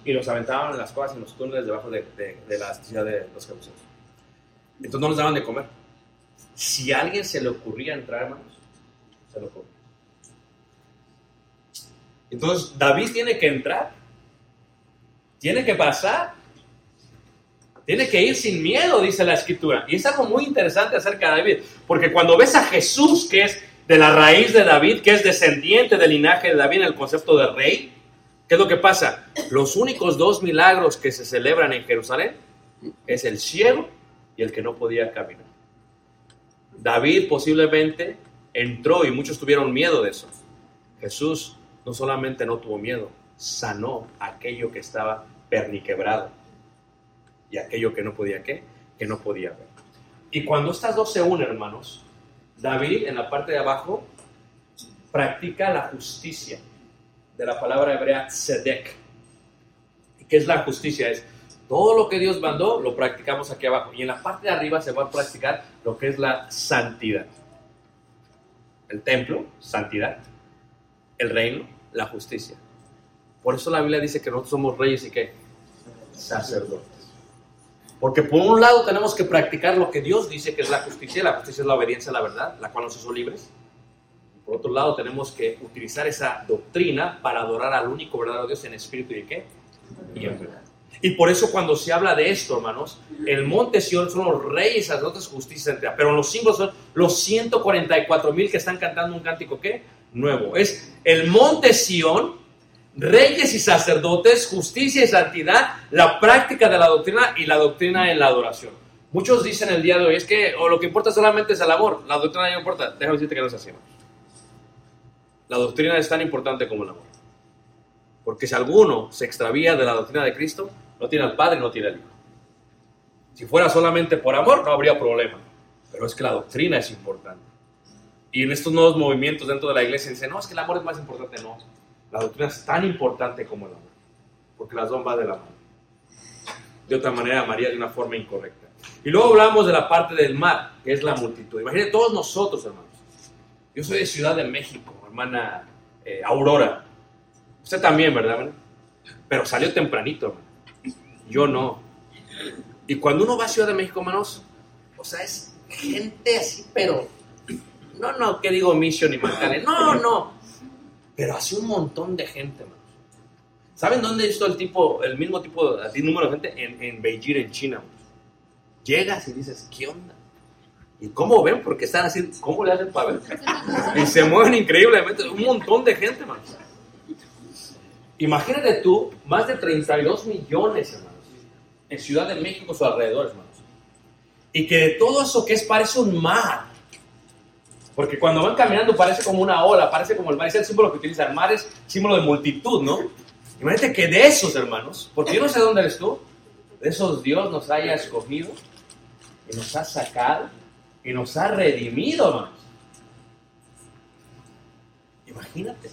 y los aventaban en las cuevas, en los túneles debajo de, la ciudad de los jebuseos. Entonces no les daban de comer. Si a alguien se le ocurría entrar, hermanos, se lo ocurría. Entonces David tiene que entrar, tiene que pasar, tiene que ir sin miedo, dice la escritura. Y es algo muy interesante acerca de David, porque cuando ves a Jesús, que es de la raíz de David, que es descendiente del linaje de David en el concepto de rey, ¿Qué es lo que pasa? Los únicos dos milagros que se celebran en Jerusalén es el cielo y el que no podía caminar. David posiblemente entró y muchos tuvieron miedo de eso. Jesús no solamente no tuvo miedo, sanó aquello que estaba perniquebrado y aquello que no podía qué, que no podía ver. Y cuando estas dos se unen, hermanos, David en la parte de abajo practica la justicia de la palabra hebrea tzedek. ¿Qué es la justicia? Es todo lo que Dios mandó, lo practicamos aquí abajo. Y en la parte de arriba se va a practicar lo que es la santidad. El templo, santidad. El reino, la justicia. Por eso la Biblia dice que nosotros somos reyes y que sacerdotes. Porque por un lado tenemos que practicar lo que Dios dice que es la justicia. La justicia es la obediencia a la verdad, la cual nos hizo libres. Por otro lado, tenemos que utilizar esa doctrina para adorar al único verdadero Dios en espíritu y qué? Y en verdad. Y por eso cuando se habla de esto, hermanos, el monte Sion son los reyes, sacerdotes, justicia. Pero los símbolos son los 144 mil que están cantando un cántico, ¿qué? Nuevo. Es el monte Sion, reyes y sacerdotes, justicia y santidad, la práctica de la doctrina y la doctrina en la adoración. Muchos dicen el día de hoy, es que o lo que importa solamente es el amor, la doctrina no importa. Déjame decirte que no es así. La doctrina es tan importante como el amor. Porque si alguno se extravía de la doctrina de Cristo, no tiene al Padre, no tiene al Hijo. Si fuera solamente por amor, no habría problema. Pero es que la doctrina es importante. Y en estos nuevos movimientos dentro de la iglesia dicen, no, es que el amor es más importante. No, la doctrina es tan importante como el amor. Porque las dos van de la mano. De otra manera, María de una forma incorrecta. Y luego hablamos de la parte del mar, que es la multitud. Imagínate todos nosotros, hermanos. Yo soy de Ciudad de México, hermana eh, Aurora. Usted también, ¿verdad? Pero salió tempranito, hermano. Yo no. Y cuando uno va a Ciudad de México, hermanos, o sea, es gente así, pero. No, no, ¿qué digo Mission y Magdalena? No, no. Pero así un montón de gente, hermanos. ¿Saben dónde visto el tipo, el mismo tipo, así número de gente? En, en Beijing, en China. Llegas y dices, ¿qué onda? ¿Y cómo ven? Porque están así, ¿cómo le hacen para ver? Y se mueven increíblemente, un montón de gente, hermanos. Imagínate tú, más de 32 millones, hermanos en Ciudad de México, su alrededor, hermanos. Y que de todo eso que es parece un mar. Porque cuando van caminando parece como una ola, parece como el mar. Es el símbolo que utiliza el mar, es símbolo de multitud, ¿no? Imagínate que de esos, hermanos, porque yo no sé dónde eres tú, de esos Dios nos haya escogido y nos ha sacado y nos ha redimido, hermanos. Imagínate.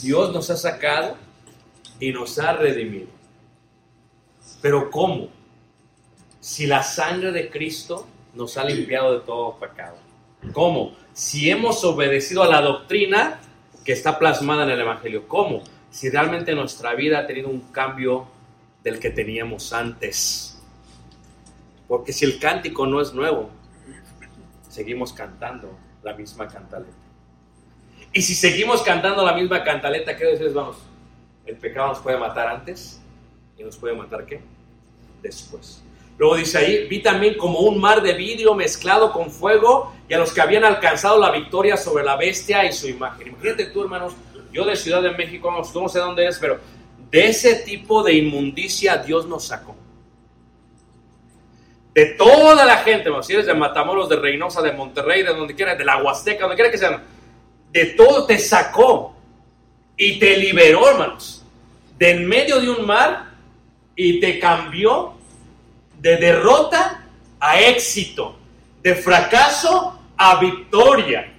Dios nos ha sacado y nos ha redimido. Pero ¿cómo? Si la sangre de Cristo nos ha limpiado de todo pecado. ¿Cómo? Si hemos obedecido a la doctrina que está plasmada en el Evangelio. ¿Cómo? Si realmente nuestra vida ha tenido un cambio del que teníamos antes. Porque si el cántico no es nuevo, seguimos cantando la misma cantaleta. Y si seguimos cantando la misma cantaleta, ¿qué decirles? Vamos, el pecado nos puede matar antes y nos puede matar qué? Después. Luego dice ahí, vi también como un mar de vidrio mezclado con fuego y a los que habían alcanzado la victoria sobre la bestia y su imagen. Imagínate tú, hermanos, yo de Ciudad de México, no sé dónde es, pero de ese tipo de inmundicia Dios nos sacó. De toda la gente, hermanos, si eres de Matamoros, de Reynosa, de Monterrey, de donde quiera, de la Huasteca, donde quiera que sean, de todo te sacó y te liberó, hermanos, de en medio de un mar y te cambió de derrota a éxito, de fracaso a victoria,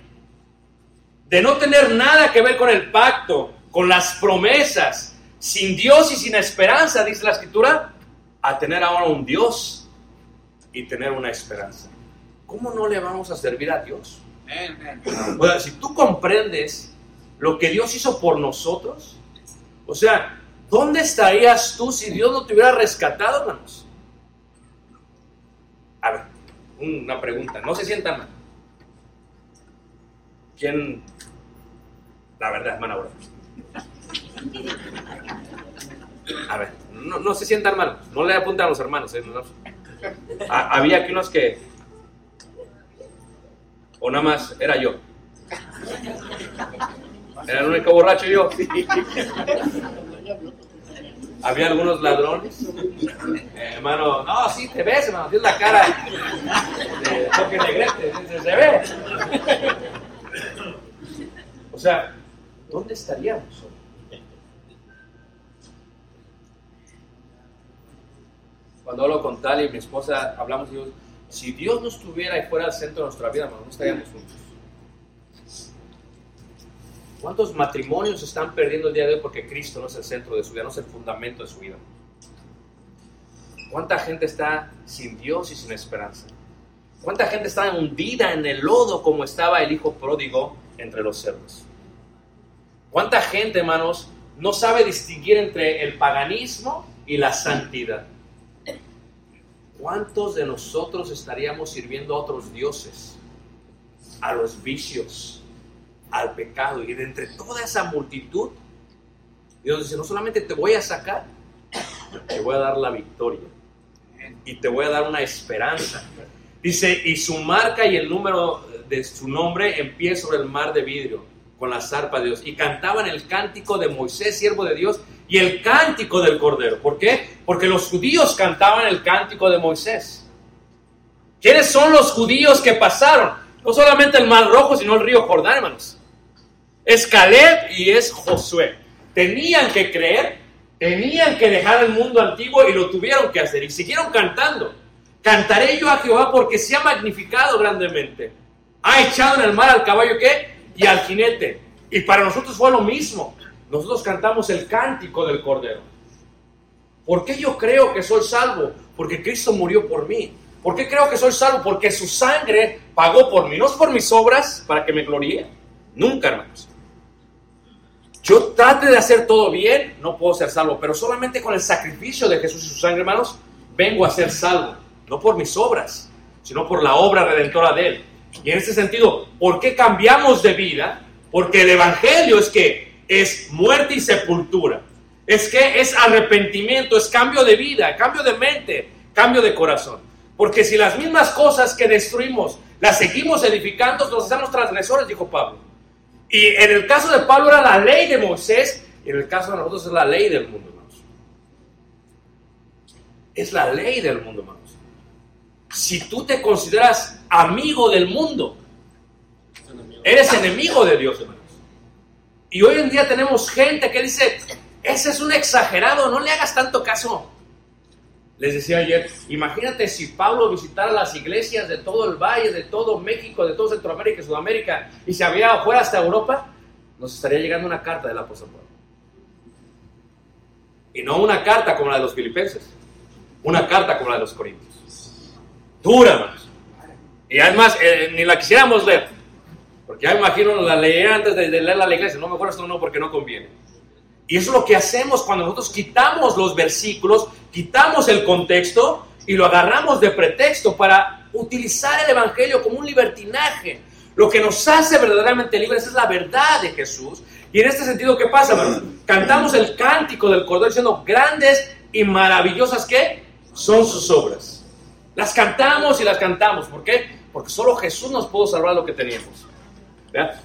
de no tener nada que ver con el pacto, con las promesas, sin Dios y sin esperanza, dice la escritura, a tener ahora un Dios y tener una esperanza. ¿Cómo no le vamos a servir a Dios? si tú comprendes lo que Dios hizo por nosotros, o sea, ¿Dónde estarías tú si Dios no te hubiera rescatado, hermanos? A ver, una pregunta, no se sientan mal. ¿Quién? La verdad, hermana, A ver, no, se sientan mal, no le apuntan a los hermanos. ¿eh? había aquí unos que. O nada más era yo. Era el único borracho yo. Había algunos ladrones. Eh, hermano, no, sí, te ves, hermano, tienes la cara de toque negrete, se, se ve. O sea, ¿dónde estaríamos hoy? Cuando hablo con Tal y mi esposa, hablamos y digo, si Dios no estuviera y fuera el centro de nuestra vida, hermano, no estaríamos juntos. ¿Cuántos matrimonios están perdiendo el día de hoy porque Cristo no es el centro de su vida, no es el fundamento de su vida? ¿Cuánta gente está sin Dios y sin esperanza? ¿Cuánta gente está hundida en el lodo como estaba el hijo pródigo entre los cerdos? ¿Cuánta gente, hermanos, no sabe distinguir entre el paganismo y la santidad? ¿Cuántos de nosotros estaríamos sirviendo a otros dioses, a los vicios, al pecado. Y de entre toda esa multitud, Dios dice, no solamente te voy a sacar, te voy a dar la victoria y te voy a dar una esperanza. Dice, y su marca y el número de su nombre en pie sobre el mar de vidrio, con la zarpa de Dios. Y cantaban el cántico de Moisés, siervo de Dios, y el cántico del Cordero. ¿Por qué? Porque los judíos cantaban el cántico de Moisés. ¿Quiénes son los judíos que pasaron? No solamente el mar rojo, sino el río Jordán, hermanos. Es Caleb y es Josué. Tenían que creer, tenían que dejar el mundo antiguo y lo tuvieron que hacer. Y siguieron cantando. Cantaré yo a Jehová porque se ha magnificado grandemente. Ha echado en el mar al caballo que y al jinete. Y para nosotros fue lo mismo. Nosotros cantamos el cántico del Cordero. ¿Por qué yo creo que soy salvo? Porque Cristo murió por mí. ¿Por qué creo que soy salvo? Porque su sangre pagó por mí. No es por mis obras para que me gloríe. Nunca, hermanos. Yo trate de hacer todo bien, no puedo ser salvo, pero solamente con el sacrificio de Jesús y su sangre, hermanos, vengo a ser salvo. No por mis obras, sino por la obra redentora de Él. Y en ese sentido, ¿por qué cambiamos de vida? Porque el Evangelio es que es muerte y sepultura. Es que es arrepentimiento, es cambio de vida, cambio de mente, cambio de corazón. Porque si las mismas cosas que destruimos las seguimos edificando, nos hacemos transgresores, dijo Pablo. Y en el caso de Pablo era la ley de Moisés, y en el caso de nosotros es la ley del mundo, hermanos. Es la ley del mundo, hermanos. Si tú te consideras amigo del mundo, eres enemigo de Dios, hermanos. Y hoy en día tenemos gente que dice, ese es un exagerado, no le hagas tanto caso. Les decía ayer, imagínate si Pablo visitara las iglesias de todo el valle, de todo México, de todo Centroamérica y Sudamérica, y se había fuera hasta Europa, nos estaría llegando una carta del apóstol Pablo. Y no una carta como la de los filipenses, una carta como la de los corintios. Dura, más. Y además, eh, ni la quisiéramos leer. Porque ya imagino la leí antes de, leerla a la iglesia. No me acuerdo esto no porque no conviene. Y eso es lo que hacemos cuando nosotros quitamos los versículos, quitamos el contexto y lo agarramos de pretexto para utilizar el Evangelio como un libertinaje. Lo que nos hace verdaderamente libres es la verdad de Jesús. Y en este sentido, ¿qué pasa? Cantamos el cántico del Cordero diciendo, grandes y maravillosas que son sus obras. Las cantamos y las cantamos. ¿Por qué? Porque solo Jesús nos pudo salvar lo que teníamos.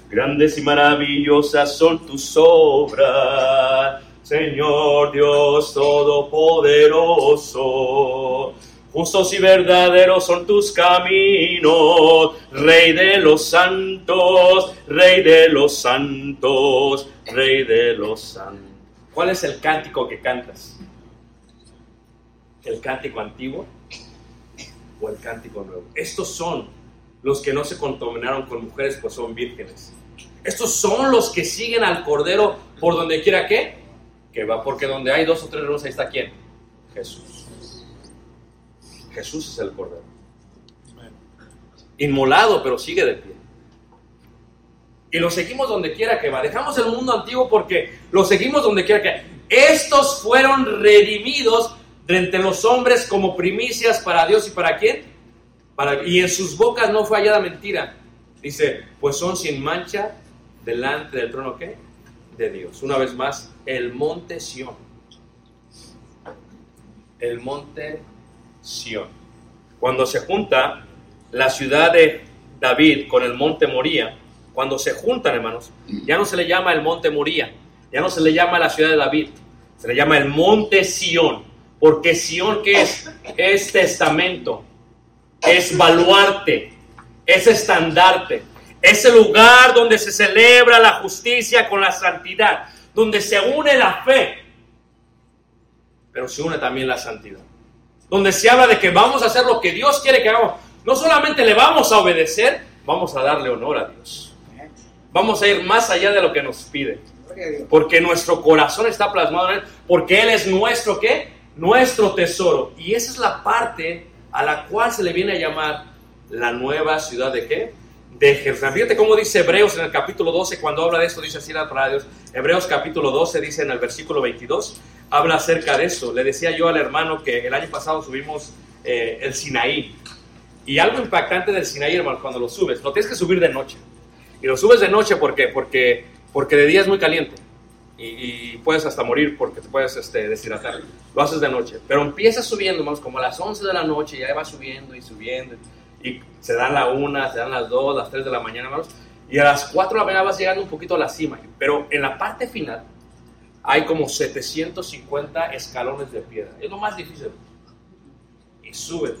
Grandes y maravillosas son tus obras, Señor Dios Todopoderoso. Justos y verdaderos son tus caminos, Rey de los santos, Rey de los santos, Rey de los santos. ¿Cuál es el cántico que cantas? ¿El cántico antiguo? o el cántico nuevo. Estos son los que no se contaminaron con mujeres, pues son vírgenes. Estos son los que siguen al Cordero por donde quiera que, que va, porque donde hay dos o tres reuniones, ahí está quién? Jesús. Jesús es el Cordero. Inmolado, pero sigue de pie. Y lo seguimos donde quiera que va. Dejamos el mundo antiguo porque lo seguimos donde quiera que. Estos fueron redimidos de entre los hombres como primicias para Dios y para quién? Y en sus bocas no fue hallada mentira. Dice, pues son sin mancha delante del trono ¿qué? de Dios. Una vez más, el monte Sión. El monte Sión. Cuando se junta la ciudad de David con el monte Moría, cuando se juntan, hermanos, ya no se le llama el monte Moría, ya no se le llama la ciudad de David, se le llama el monte Sión. Porque Sion, ¿qué es? Es testamento, es baluarte, es estandarte, es el lugar donde se celebra la justicia con la santidad, donde se une la fe, pero se une también la santidad. Donde se habla de que vamos a hacer lo que Dios quiere que hagamos. No solamente le vamos a obedecer, vamos a darle honor a Dios. Vamos a ir más allá de lo que nos pide. Porque nuestro corazón está plasmado en Él. Porque Él es nuestro, ¿qué? nuestro tesoro. Y esa es la parte a la cual se le viene a llamar la nueva ciudad de qué? De Jerusalén. Fíjate cómo dice Hebreos en el capítulo 12, cuando habla de esto, dice así la de Dios. Hebreos capítulo 12 dice en el versículo 22, habla acerca de eso. Le decía yo al hermano que el año pasado subimos eh, el Sinaí. Y algo impactante del Sinaí, hermano, cuando lo subes, lo tienes que subir de noche. Y lo subes de noche ¿por qué? Porque, porque de día es muy caliente. Y, puedes hasta morir porque te puedes este, deshidratar. Lo haces de noche. Pero empiezas subiendo, hermanos, como a las 11 de la noche, ya va subiendo y subiendo. Y se dan la 1, se dan las 2, las 3 de la mañana, hermanos. Y a las 4 de la mañana vas llegando un poquito a la cima. Pero en la parte final hay como 750 escalones de piedra. Es lo más difícil. Y sube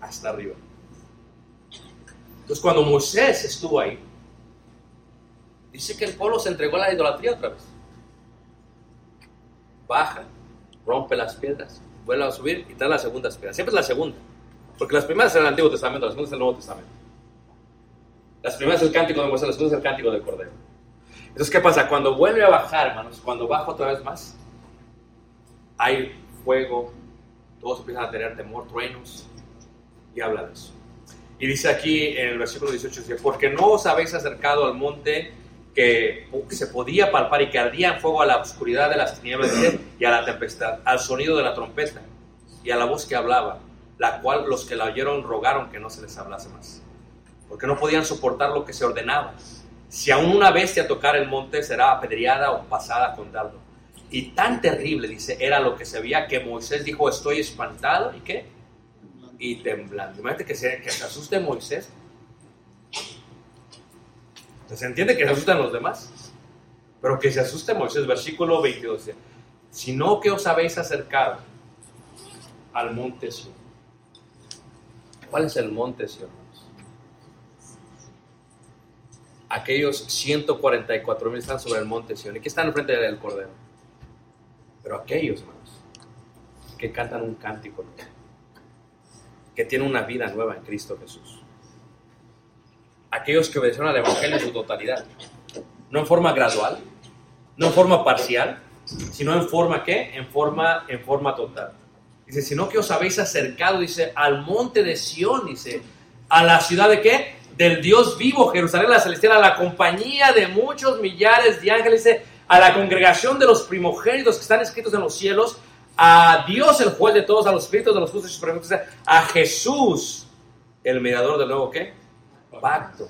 hasta arriba. Entonces cuando Moisés estuvo ahí, dice que el pueblo se entregó a la idolatría otra vez baja, rompe las piedras, vuelve a subir y trae las segundas piedras. Siempre es la segunda. Porque las primeras eran el Antiguo Testamento, las segundas es el Nuevo Testamento. Las primeras es el cántico de Moisés, las segundas es el cántico del Cordero. Entonces, ¿qué pasa? Cuando vuelve a bajar, hermanos, cuando baja otra vez más, hay fuego, todos empiezan a tener temor, truenos, y habla de eso. Y dice aquí en el versículo 18, dice, porque no os habéis acercado al monte que se podía palpar y que ardía en fuego a la oscuridad de las tinieblas y a la tempestad, al sonido de la trompeta y a la voz que hablaba, la cual los que la oyeron rogaron que no se les hablase más, porque no podían soportar lo que se ordenaba. Si aún una bestia tocara el monte, será apedreada o pasada con dardo. Y tan terrible, dice, era lo que se veía que Moisés dijo, estoy espantado, ¿y qué? Y temblando. Imagínate que se, que se asuste Moisés se entiende que se asustan los demás, pero que se asuste Moisés, versículo 22, dice, sino que os habéis acercado al monte Sion. ¿Cuál es el monte Sion? Aquellos 144 mil están sobre el monte Sion y que están enfrente del Cordero. Pero aquellos, hermanos, que cantan un cántico, que tienen una vida nueva en Cristo Jesús aquellos que obedecieron al Evangelio en su totalidad. No en forma gradual, no en forma parcial, sino en forma qué? En forma, en forma total. Dice, sino que os habéis acercado, dice, al monte de Sión, dice, a la ciudad de qué? Del Dios vivo, Jerusalén la celestial, a la compañía de muchos millares de ángeles, dice, a la congregación de los primogénitos que están escritos en los cielos, a Dios el juez de todos, a los espíritus de los justos y supremos, a Jesús, el mediador del nuevo qué? Pacto.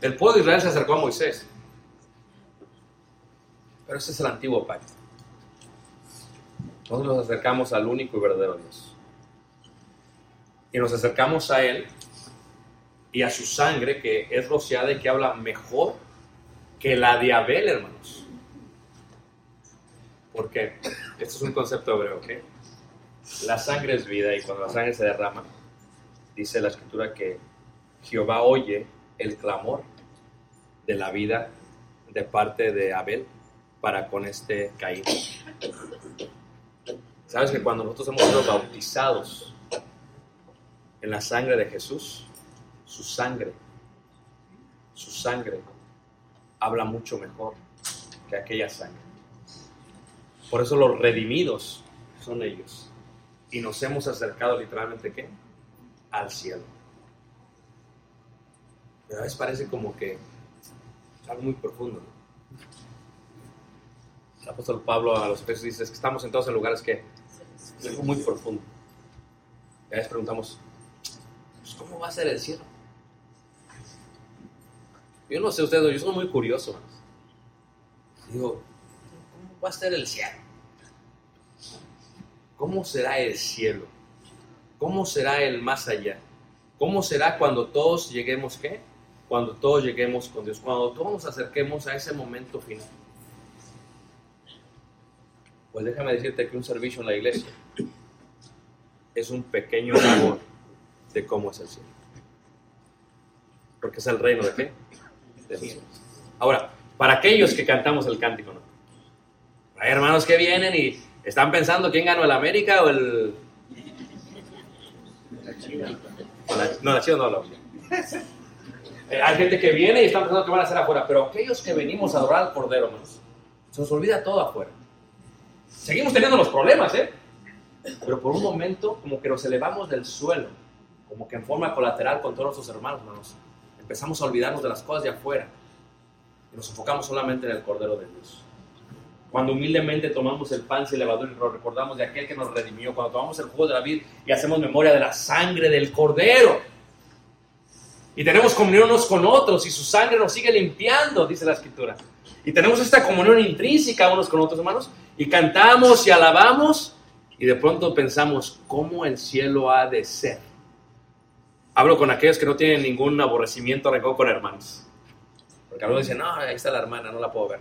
El pueblo de Israel se acercó a Moisés. Pero ese es el antiguo pacto. Nosotros nos acercamos al único y verdadero Dios. Y nos acercamos a Él y a su sangre que es rociada y que habla mejor que la de Abel, hermanos. ¿Por qué? Esto es un concepto hebreo, ¿ok? La sangre es vida y cuando la sangre se derrama, dice la escritura que Jehová oye el clamor de la vida de parte de Abel para con este Caín. Sabes que cuando nosotros hemos sido bautizados en la sangre de Jesús, su sangre, su sangre habla mucho mejor que aquella sangre. Por eso los redimidos son ellos. Y nos hemos acercado literalmente ¿qué? Al cielo. Pero a veces parece como que es algo muy profundo. El apóstol Pablo a los Efesios dice que estamos sentados en lugares que es algo muy profundo. Y a veces preguntamos, pues, ¿cómo va a ser el cielo? Yo no sé ustedes, yo soy muy curioso. Digo, ¿cómo va a ser el cielo? ¿Cómo será el cielo? ¿Cómo será el más allá? ¿Cómo será cuando todos lleguemos qué? Cuando todos lleguemos con Dios, cuando todos nos acerquemos a ese momento final. Pues déjame decirte que un servicio en la iglesia es un pequeño favor de cómo es el cielo. Porque es el reino de qué? De Dios. Ahora, para aquellos que cantamos el cántico, ¿no? Hay hermanos que vienen y están pensando quién ganó el América o el... No, la China no eh, hay gente que viene y están pensando que van a hacer afuera, pero aquellos que venimos a adorar al Cordero, hermanos, se nos olvida todo afuera. Seguimos teniendo los problemas, ¿eh? Pero por un momento, como que nos elevamos del suelo, como que en forma colateral con todos nuestros hermanos, hermanos. Empezamos a olvidarnos de las cosas de afuera y nos enfocamos solamente en el Cordero de Dios. Cuando humildemente tomamos el pan sin levadura y nos recordamos de aquel que nos redimió, cuando tomamos el jugo de la vida y hacemos memoria de la sangre del Cordero, y tenemos comunión unos con otros y su sangre nos sigue limpiando, dice la escritura. y tenemos esta comunión intrínseca unos con otros, hermanos, y cantamos y alabamos, y de pronto pensamos, ¿cómo el cielo ha de ser? Hablo con aquellos que no tienen ningún aborrecimiento rencor con hermanos. Porque algunos dicen, no, ahí está la hermana, no la puedo ver.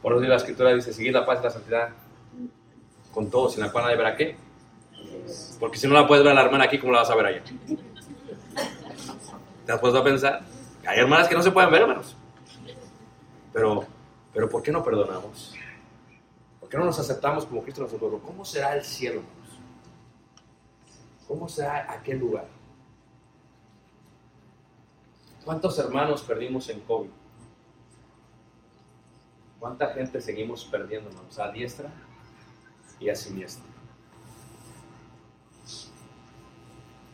Por eso la escritura dice, seguir la paz y la santidad con todos, sin la cual nadie verá qué. Porque si no la puedes ver a la hermana aquí, ¿cómo la vas a ver allá? ¿Te has puesto a pensar? Hay hermanas que no se pueden ver, hermanos. Pero, pero ¿por qué no perdonamos? ¿Por qué no nos aceptamos como Cristo nos adoró? ¿Cómo será el cielo, ¿Cómo será aquel lugar? ¿Cuántos hermanos perdimos en COVID? ¿Cuánta gente seguimos perdiendo, hermanos? A diestra y a siniestra.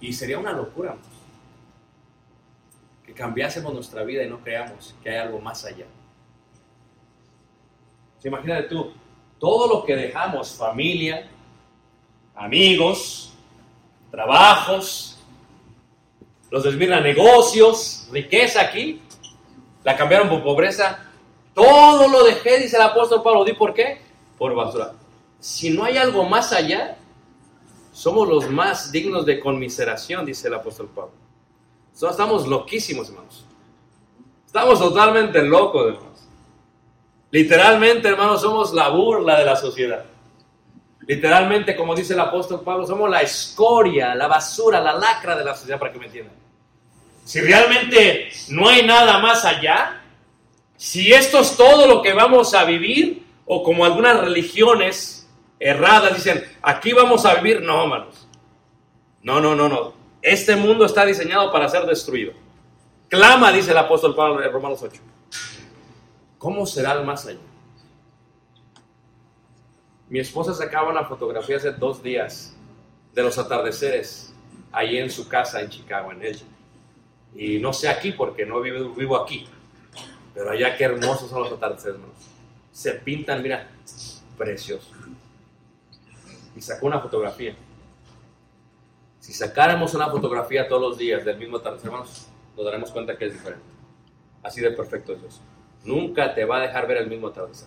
Y sería una locura, hermanos, que cambiásemos nuestra vida y no creamos que hay algo más allá. Imagínate tú, todo lo que dejamos, familia, amigos, trabajos, los desmiran negocios, riqueza aquí, la cambiaron por pobreza. Todo lo dejé, dice el apóstol Pablo. ¿Di por qué? Por basura. Si no hay algo más allá, somos los más dignos de conmiseración, dice el apóstol Pablo. Estamos loquísimos, hermanos. Estamos totalmente locos, hermanos. Literalmente, hermanos, somos la burla de la sociedad. Literalmente, como dice el apóstol Pablo, somos la escoria, la basura, la lacra de la sociedad, para que me entiendan. Si realmente no hay nada más allá, si esto es todo lo que vamos a vivir, o como algunas religiones erradas dicen, aquí vamos a vivir, no, hermanos. No, no, no, no. Este mundo está diseñado para ser destruido. Clama, dice el apóstol Pablo en Romanos 8. ¿Cómo será el más allá? Mi esposa sacaba una fotografía hace dos días de los atardeceres ahí en su casa en Chicago, en ella. Y no sé aquí porque no vivo, vivo aquí. Pero allá qué hermosos son los atardeceres, hermanos. Se pintan, mira, preciosos. Y sacó una fotografía. Si sacáramos una fotografía todos los días del mismo atardecer, hermanos, nos daremos cuenta que es diferente. Así de perfecto es Dios. Nunca te va a dejar ver el mismo atardecer.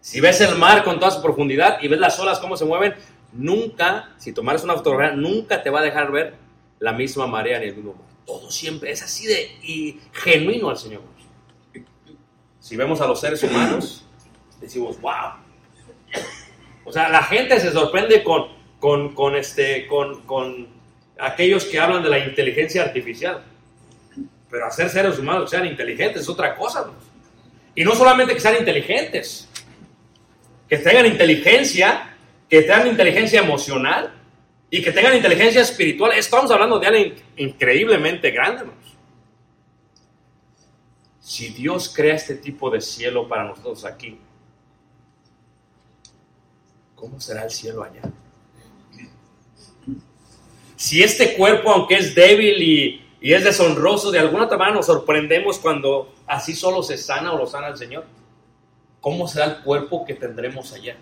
Si ves el mar con toda su profundidad y ves las olas cómo se mueven, nunca, si tomaras una fotografía, nunca te va a dejar ver la misma marea ni el mismo mar. Todo siempre es así de y genuino al Señor. Si vemos a los seres humanos, decimos, wow. O sea, la gente se sorprende con, con, con este, con, con aquellos que hablan de la inteligencia artificial. Pero hacer seres humanos que sean inteligentes es otra cosa. Y no solamente que sean inteligentes, que tengan inteligencia, que tengan inteligencia emocional y que tengan inteligencia espiritual. Estamos hablando de algo increíblemente grande, hermanos. Si Dios crea este tipo de cielo para nosotros aquí, ¿cómo será el cielo allá? Si este cuerpo, aunque es débil y, y es deshonroso, de alguna manera nos sorprendemos cuando así solo se sana o lo sana el Señor. ¿cómo será el cuerpo que tendremos allá?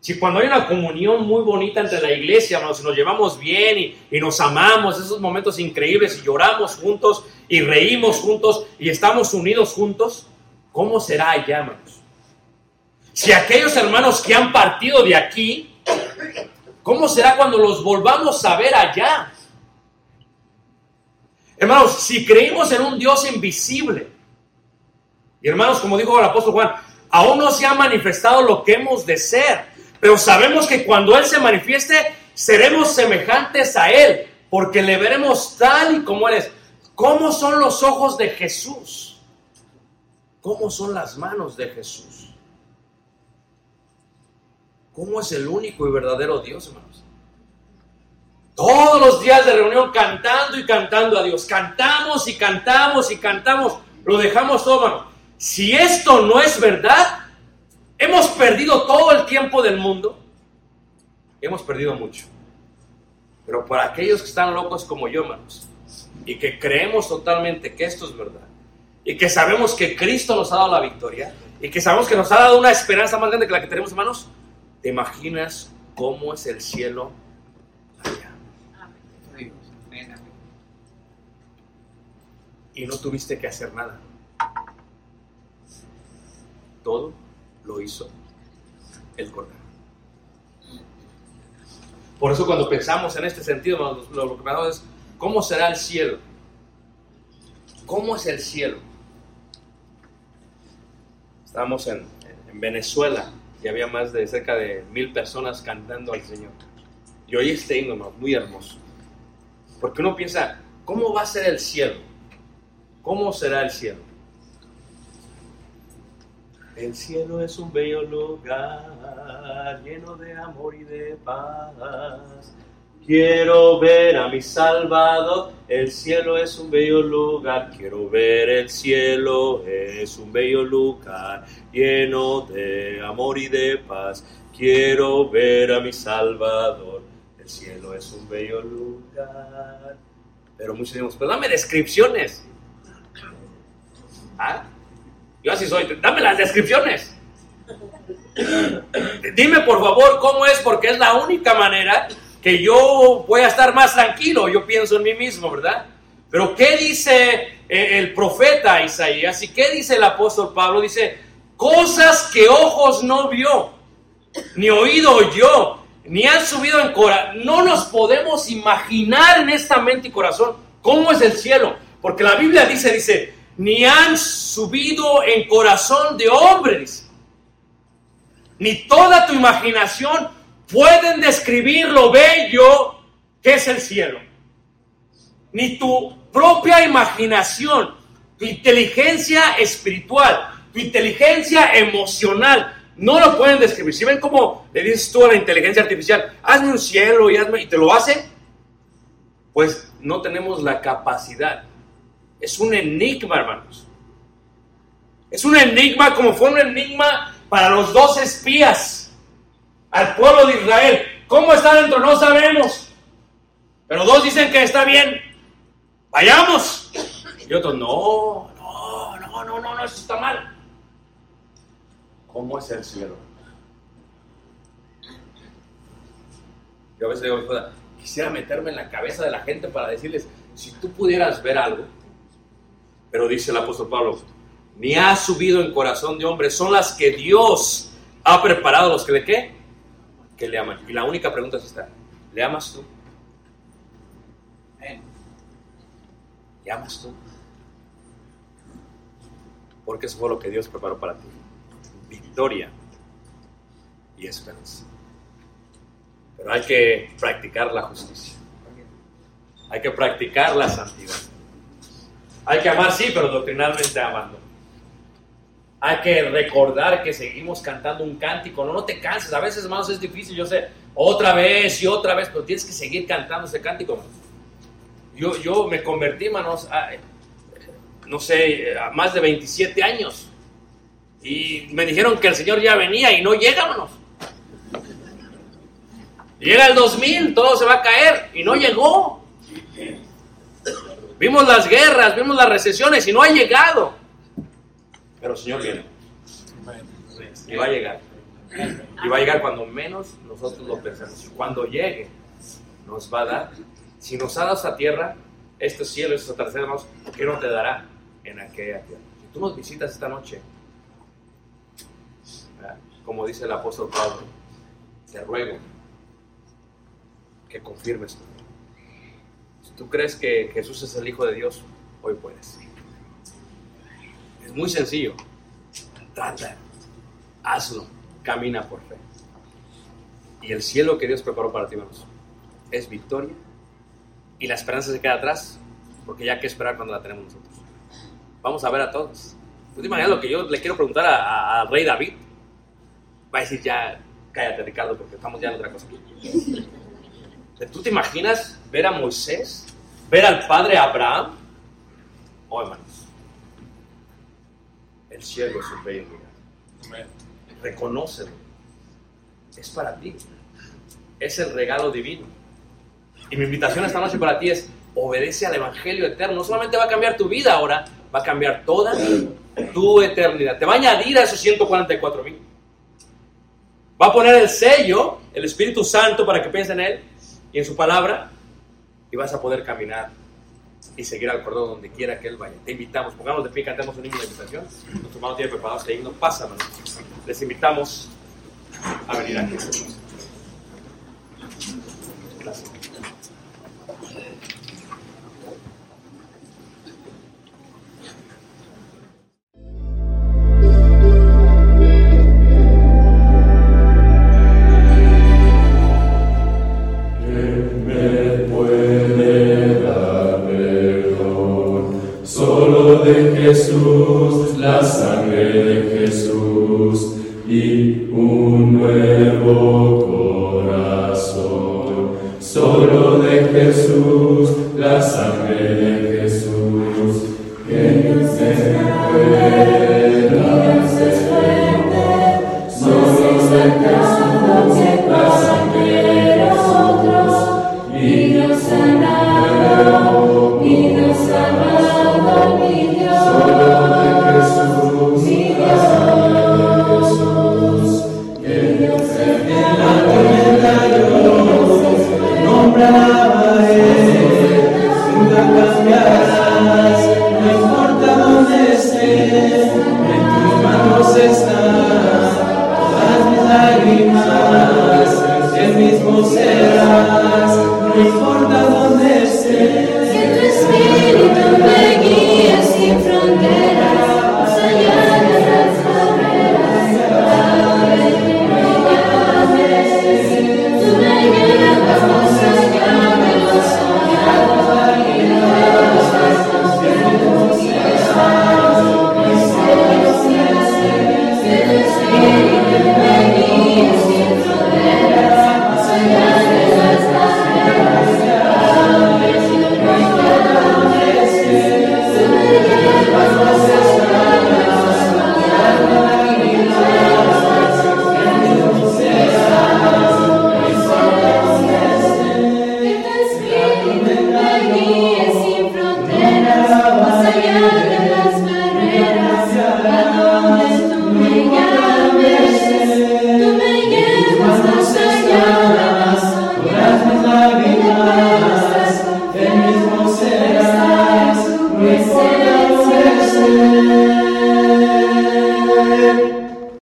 Si cuando hay una comunión muy bonita entre la iglesia, nos, nos llevamos bien y, y, nos amamos, esos momentos increíbles y lloramos juntos y reímos juntos y estamos unidos juntos, ¿cómo será allá, hermanos? Si aquellos hermanos que han partido de aquí, ¿cómo será cuando los volvamos a ver allá? Hermanos, si creímos en un Dios invisible, y hermanos, como dijo el apóstol Juan, aún no se ha manifestado lo que hemos de ser, pero sabemos que cuando Él se manifieste, seremos semejantes a Él, porque le veremos tal y como Él es. ¿Cómo son los ojos de Jesús? ¿Cómo son las manos de Jesús? ¿Cómo es el único y verdadero Dios, hermanos? Todos los días de reunión cantando y cantando a Dios. Cantamos y cantamos y cantamos. Lo dejamos todo, hermano. Si esto no es verdad, hemos perdido todo el tiempo del mundo. Hemos perdido mucho. Pero para aquellos que están locos como yo, hermanos, y que creemos totalmente que esto es verdad, y que sabemos que Cristo nos ha dado la victoria, y que sabemos que nos ha dado una esperanza más grande que la que tenemos, hermanos, ¿te imaginas cómo es el cielo allá? y no tuviste que hacer nada. Todo lo hizo el Cordero. Por eso cuando pensamos en este sentido, lo, que me es, ¿cómo será el cielo? ¿Cómo es el cielo? Estábamos en, en Venezuela y había más de cerca de mil personas cantando al Señor. Y hoy este himno, muy hermoso. Porque uno piensa, ¿cómo va a ser el cielo? ¿Cómo será el cielo? El cielo es un bello lugar lleno de amor y de paz. Quiero ver a mi Salvador, el cielo es un bello lugar. Quiero ver el cielo, es un bello lugar lleno de amor y de paz. Quiero ver a mi Salvador, el cielo es un bello lugar. Pero muchos decimos, pues dame descripciones. ¿Ah? Yo así soy. Dame las descripciones. Dime por favor cómo es, porque es la única manera que yo voy a estar más tranquilo. Yo pienso en mí mismo, ¿verdad? Pero ¿qué dice eh, el profeta Isaías y qué dice el apóstol Pablo? Dice, cosas que ojos no vio, ni oído oyó, ni han subido en corazón. No nos podemos imaginar en esta mente y corazón cómo es el cielo. Porque la Biblia dice, dice, ni han subido en corazón de hombres, ni toda tu imaginación pueden describir lo bello que es el cielo. Ni tu propia imaginación, tu inteligencia espiritual, tu inteligencia emocional, no lo pueden describir. Si ven cómo le dices tú a la inteligencia artificial, hazme un cielo y, hazme, y te lo hace, pues no tenemos la capacidad es un enigma, hermanos. Es un enigma como fue un enigma para los dos espías al pueblo de Israel. ¿Cómo está dentro? No sabemos. Pero dos dicen que está bien. Vayamos. Y otros, no, no, no, no, no, no, eso está mal. ¿Cómo es el cielo? Yo a veces digo, quisiera meterme en la cabeza de la gente para decirles, si tú pudieras ver algo, pero dice el apóstol Pablo, ni ha subido en corazón de hombre, son las que Dios ha preparado los que le qué? Que le aman. Y la única pregunta es esta, ¿le amas tú? ¿Le amas tú? Porque eso fue lo que Dios preparó para ti. Victoria y esperanza. Pero hay que practicar la justicia. Hay que practicar la santidad. Hay que amar, sí, pero doctrinalmente amando. Hay que recordar que seguimos cantando un cántico. No, no te canses. A veces, hermanos, es difícil, yo sé. Otra vez y otra vez, pero tienes que seguir cantando ese cántico. Yo, yo me convertí, hermanos, no sé, a más de 27 años. Y me dijeron que el Señor ya venía y no llega, hermanos. Llega el 2000, todo se va a caer y no llegó. Vimos las guerras, vimos las recesiones y no ha llegado. Pero el Señor viene. Y va a llegar. Y va a llegar cuando menos nosotros lo pensemos. Cuando llegue, nos va a dar. Si nos ha dado esta tierra, este cielo, estos atardeceres, ¿qué no te dará en aquella tierra? Si tú nos visitas esta noche, como dice el apóstol Pablo, te ruego que confirmes tu tú crees que Jesús es el Hijo de Dios, hoy puedes. Es muy sencillo. Trata, hazlo, camina por fe. Y el cielo que Dios preparó para ti, hermanos, es victoria. Y la esperanza se queda atrás, porque ya hay que esperar cuando la tenemos nosotros. Vamos a ver a todos. ¿Tú te imaginas lo que yo le quiero preguntar al rey David? Va a decir ya, cállate Ricardo, porque estamos ya en otra cosa. ¿Tú te imaginas ver a Moisés ver al padre Abraham, oh hermanos, el cielo es un bello lugar. Reconócelo. Es para ti. Es el regalo divino. Y mi invitación esta noche para ti es, obedece al Evangelio eterno. No solamente va a cambiar tu vida ahora, va a cambiar toda tu eternidad. Te va a añadir a esos 144 mil. Va a poner el sello, el Espíritu Santo, para que piense en Él y en su palabra y vas a poder caminar y seguir al cordón donde quiera que él vaya. Te invitamos, pongamos de pie, cantemos un himno de invitación. Nuestro hermano tiene preparado este himno, pásamelo. Les invitamos a venir aquí. Gracias. Amen.